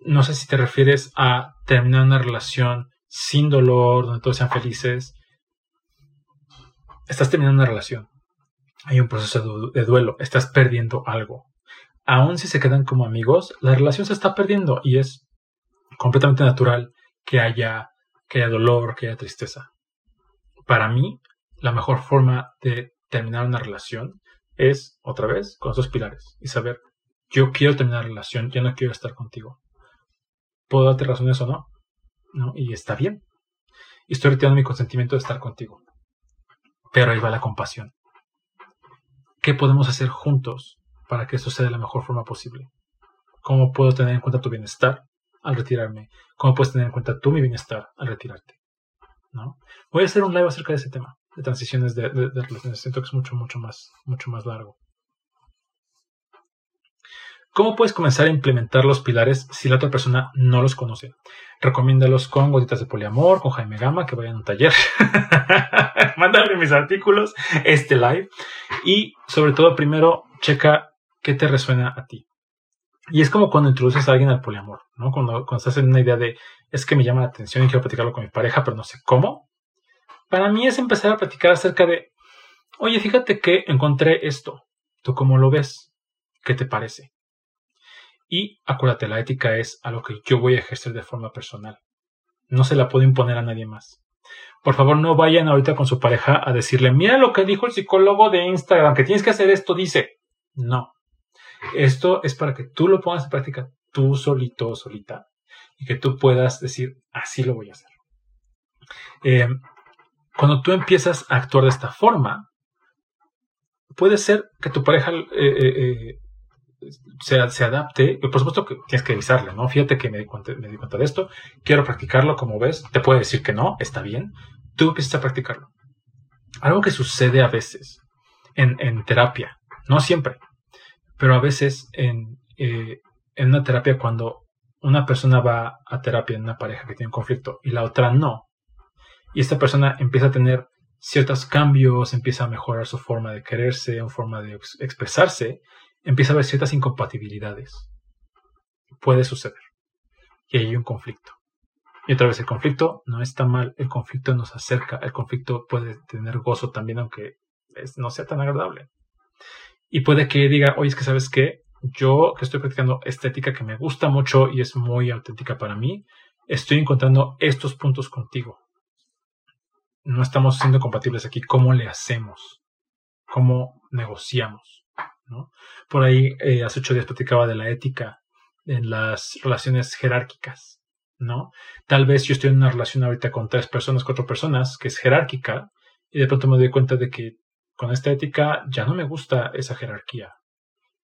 No sé si te refieres a terminar una relación sin dolor, donde todos sean felices. Estás terminando una relación. Hay un proceso de duelo. Estás perdiendo algo. Aún si se quedan como amigos, la relación se está perdiendo y es completamente natural que haya, que haya dolor, que haya tristeza. Para mí, la mejor forma de terminar una relación es, otra vez, con esos pilares y saber, yo quiero terminar la relación, yo no quiero estar contigo. ¿Puedo darte razones o no? ¿No? Y está bien. Y estoy retirando mi consentimiento de estar contigo. Pero ahí va la compasión. ¿Qué podemos hacer juntos para que esto sea de la mejor forma posible? ¿Cómo puedo tener en cuenta tu bienestar al retirarme? ¿Cómo puedes tener en cuenta tú mi bienestar al retirarte? ¿No? Voy a hacer un live acerca de ese tema de transiciones de, relaciones. Siento que es mucho, mucho más, mucho más largo. ¿Cómo puedes comenzar a implementar los pilares si la otra persona no los conoce? Recomiéndalos con gotitas de poliamor, con Jaime Gama, que vayan a un taller. Mándame mis artículos, este live. Y sobre todo, primero, checa qué te resuena a ti. Y es como cuando introduces a alguien al poliamor, ¿no? Cuando, cuando estás en una idea de, es que me llama la atención y quiero platicarlo con mi pareja, pero no sé cómo para mí es empezar a platicar acerca de, oye, fíjate que encontré esto, ¿tú cómo lo ves? ¿Qué te parece? Y acuérdate, la ética es algo que yo voy a ejercer de forma personal. No se la puedo imponer a nadie más. Por favor, no vayan ahorita con su pareja a decirle, mira lo que dijo el psicólogo de Instagram, que tienes que hacer esto, dice. No. Esto es para que tú lo pongas en práctica tú solito o solita y que tú puedas decir, así lo voy a hacer. Eh, cuando tú empiezas a actuar de esta forma, puede ser que tu pareja eh, eh, eh, se, adapte. Por supuesto que tienes que avisarle, ¿no? Fíjate que me di, cuenta, de esto, quiero practicarlo como ves. Te puede decir que no, está bien. Tú empiezas a practicarlo. Algo que sucede a veces en, terapia, no siempre, pero a veces en, en una terapia cuando una persona va a terapia en una pareja que tiene un conflicto y la otra no, y esta persona empieza a tener ciertos cambios, empieza a mejorar su forma de quererse, su forma de expresarse, empieza a haber ciertas incompatibilidades. Puede suceder. Y hay un conflicto. Y otra vez, el conflicto no está mal, el conflicto nos acerca, el conflicto puede tener gozo también, aunque no sea tan agradable. Y puede que diga, oye, es que sabes qué, yo que estoy practicando estética que me gusta mucho y es muy auténtica para mí, estoy encontrando estos puntos contigo no estamos siendo compatibles aquí, ¿cómo le hacemos? ¿Cómo negociamos? Por ahí eh, hace ocho días platicaba de la ética en las relaciones jerárquicas. ¿no? Tal vez yo estoy en una relación ahorita con tres personas, cuatro personas, que es jerárquica, y de pronto me doy cuenta de que con esta ética ya no me gusta esa jerarquía.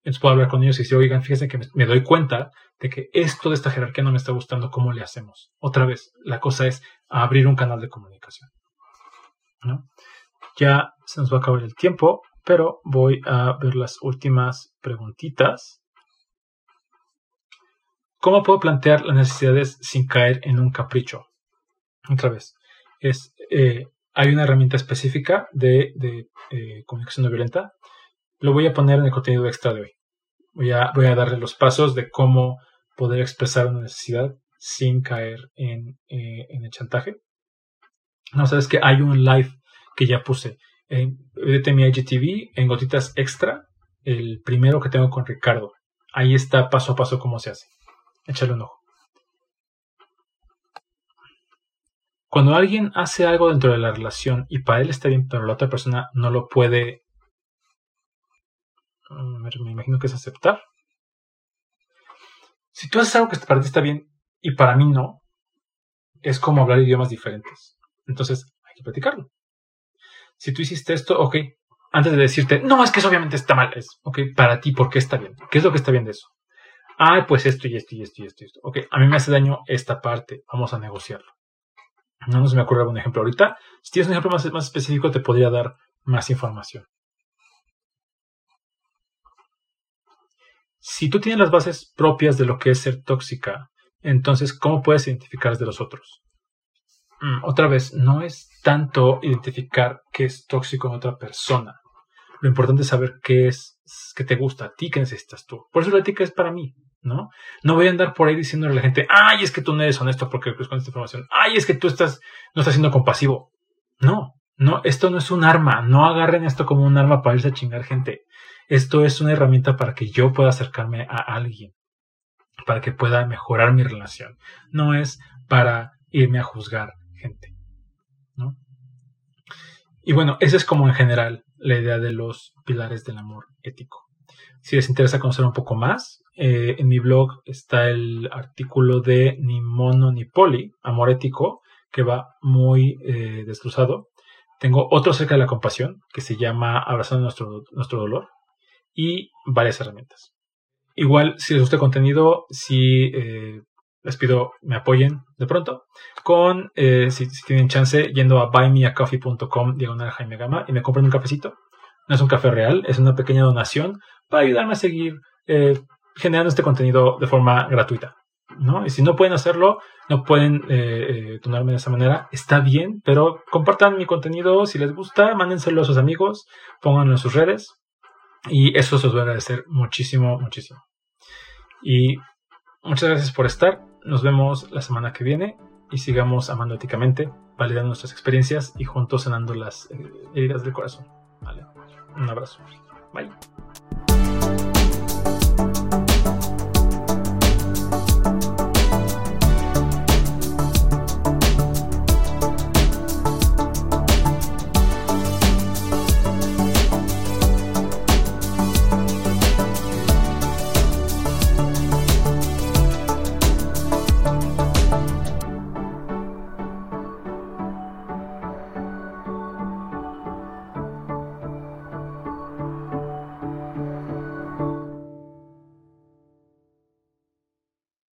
Entonces puedo hablar con ellos y decir, oigan, fíjense que me, doy cuenta de que esto de esta jerarquía no me está gustando, ¿cómo le hacemos? Otra vez, la cosa es abrir un canal de comunicación. Ya se nos va a acabar el tiempo, pero voy a ver las últimas preguntitas. ¿Cómo puedo plantear las necesidades sin caer en un capricho? Otra vez, es, eh, hay una herramienta específica de, eh, comunicación no violenta. Lo voy a poner en el contenido extra de hoy. Voy a, voy a darle los pasos de cómo poder expresar una necesidad sin caer en, eh, en el chantaje. No, sabes que hay un live que ya puse. En en gotitas extra, el primero que tengo con Ricardo. Ahí está paso a paso cómo se hace. Échale un ojo. Cuando alguien hace algo dentro de la relación y para él está bien, pero la otra persona no lo puede, mm, me imagino que es aceptar. Si tú haces algo que para ti está bien y para mí no, es como hablar idiomas diferentes. Entonces, que platicarlo. Si tú hiciste esto, ok, antes de decirte, no, es que eso obviamente está mal, es, ok, para ti, ¿por qué está bien? ¿Qué es lo que está bien de eso? Ah, pues esto y esto y esto y esto y esto. Ok, a mí me hace daño esta parte, vamos a negociarlo. No, se me ocurre algún ejemplo ahorita. Si tienes un ejemplo más, más específico, te podría dar más información. Si tú tienes las bases propias de lo que es ser tóxica, entonces, ¿cómo puedes identificar de los otros? Mm, otra vez, no es tanto identificar qué es tóxico en otra persona. Lo importante es saber qué es, qué te gusta a ti, qué necesitas tú. Por eso la ética es para mí, ¿no? No voy a andar por ahí diciéndole a la gente, ay, es que tú no eres honesto porque con esta información. Ay, es que tú estás, no estás siendo compasivo. No, no, esto no es un arma. No agarren esto como un arma para irse a chingar gente. Esto es una herramienta para que yo pueda acercarme a alguien, para que pueda mejorar mi relación. No es para irme a juzgar gente. Y bueno, esa es como en general la idea de los pilares del amor ético. Si les interesa conocer un poco más, eh, en mi blog está el artículo de Ni Mono ni Poli, Amor Ético, que va muy eh, Tengo otro acerca de la compasión, que se llama Abrazando nuestro, nuestro dolor, y varias herramientas. Igual, si les gusta el contenido, si eh, les pido me apoyen de pronto con, eh, si, tienen chance, yendo a buymeacoffee.com diagonal Jaime Gama y me compren un cafecito. No es un café real, es una pequeña donación para ayudarme a seguir eh, generando este contenido de forma gratuita. ¿no? Y si no pueden hacerlo, no pueden donarme de esa manera, está bien, pero compartan mi contenido si les gusta, mándenselo a sus amigos, pónganlo en sus redes y eso se os va a agradecer muchísimo, muchísimo. Y muchas gracias por estar. Nos vemos la semana que viene y sigamos amando éticamente, validando nuestras experiencias y juntos sanando las eh, heridas del corazón. Vale. Un abrazo. Bye.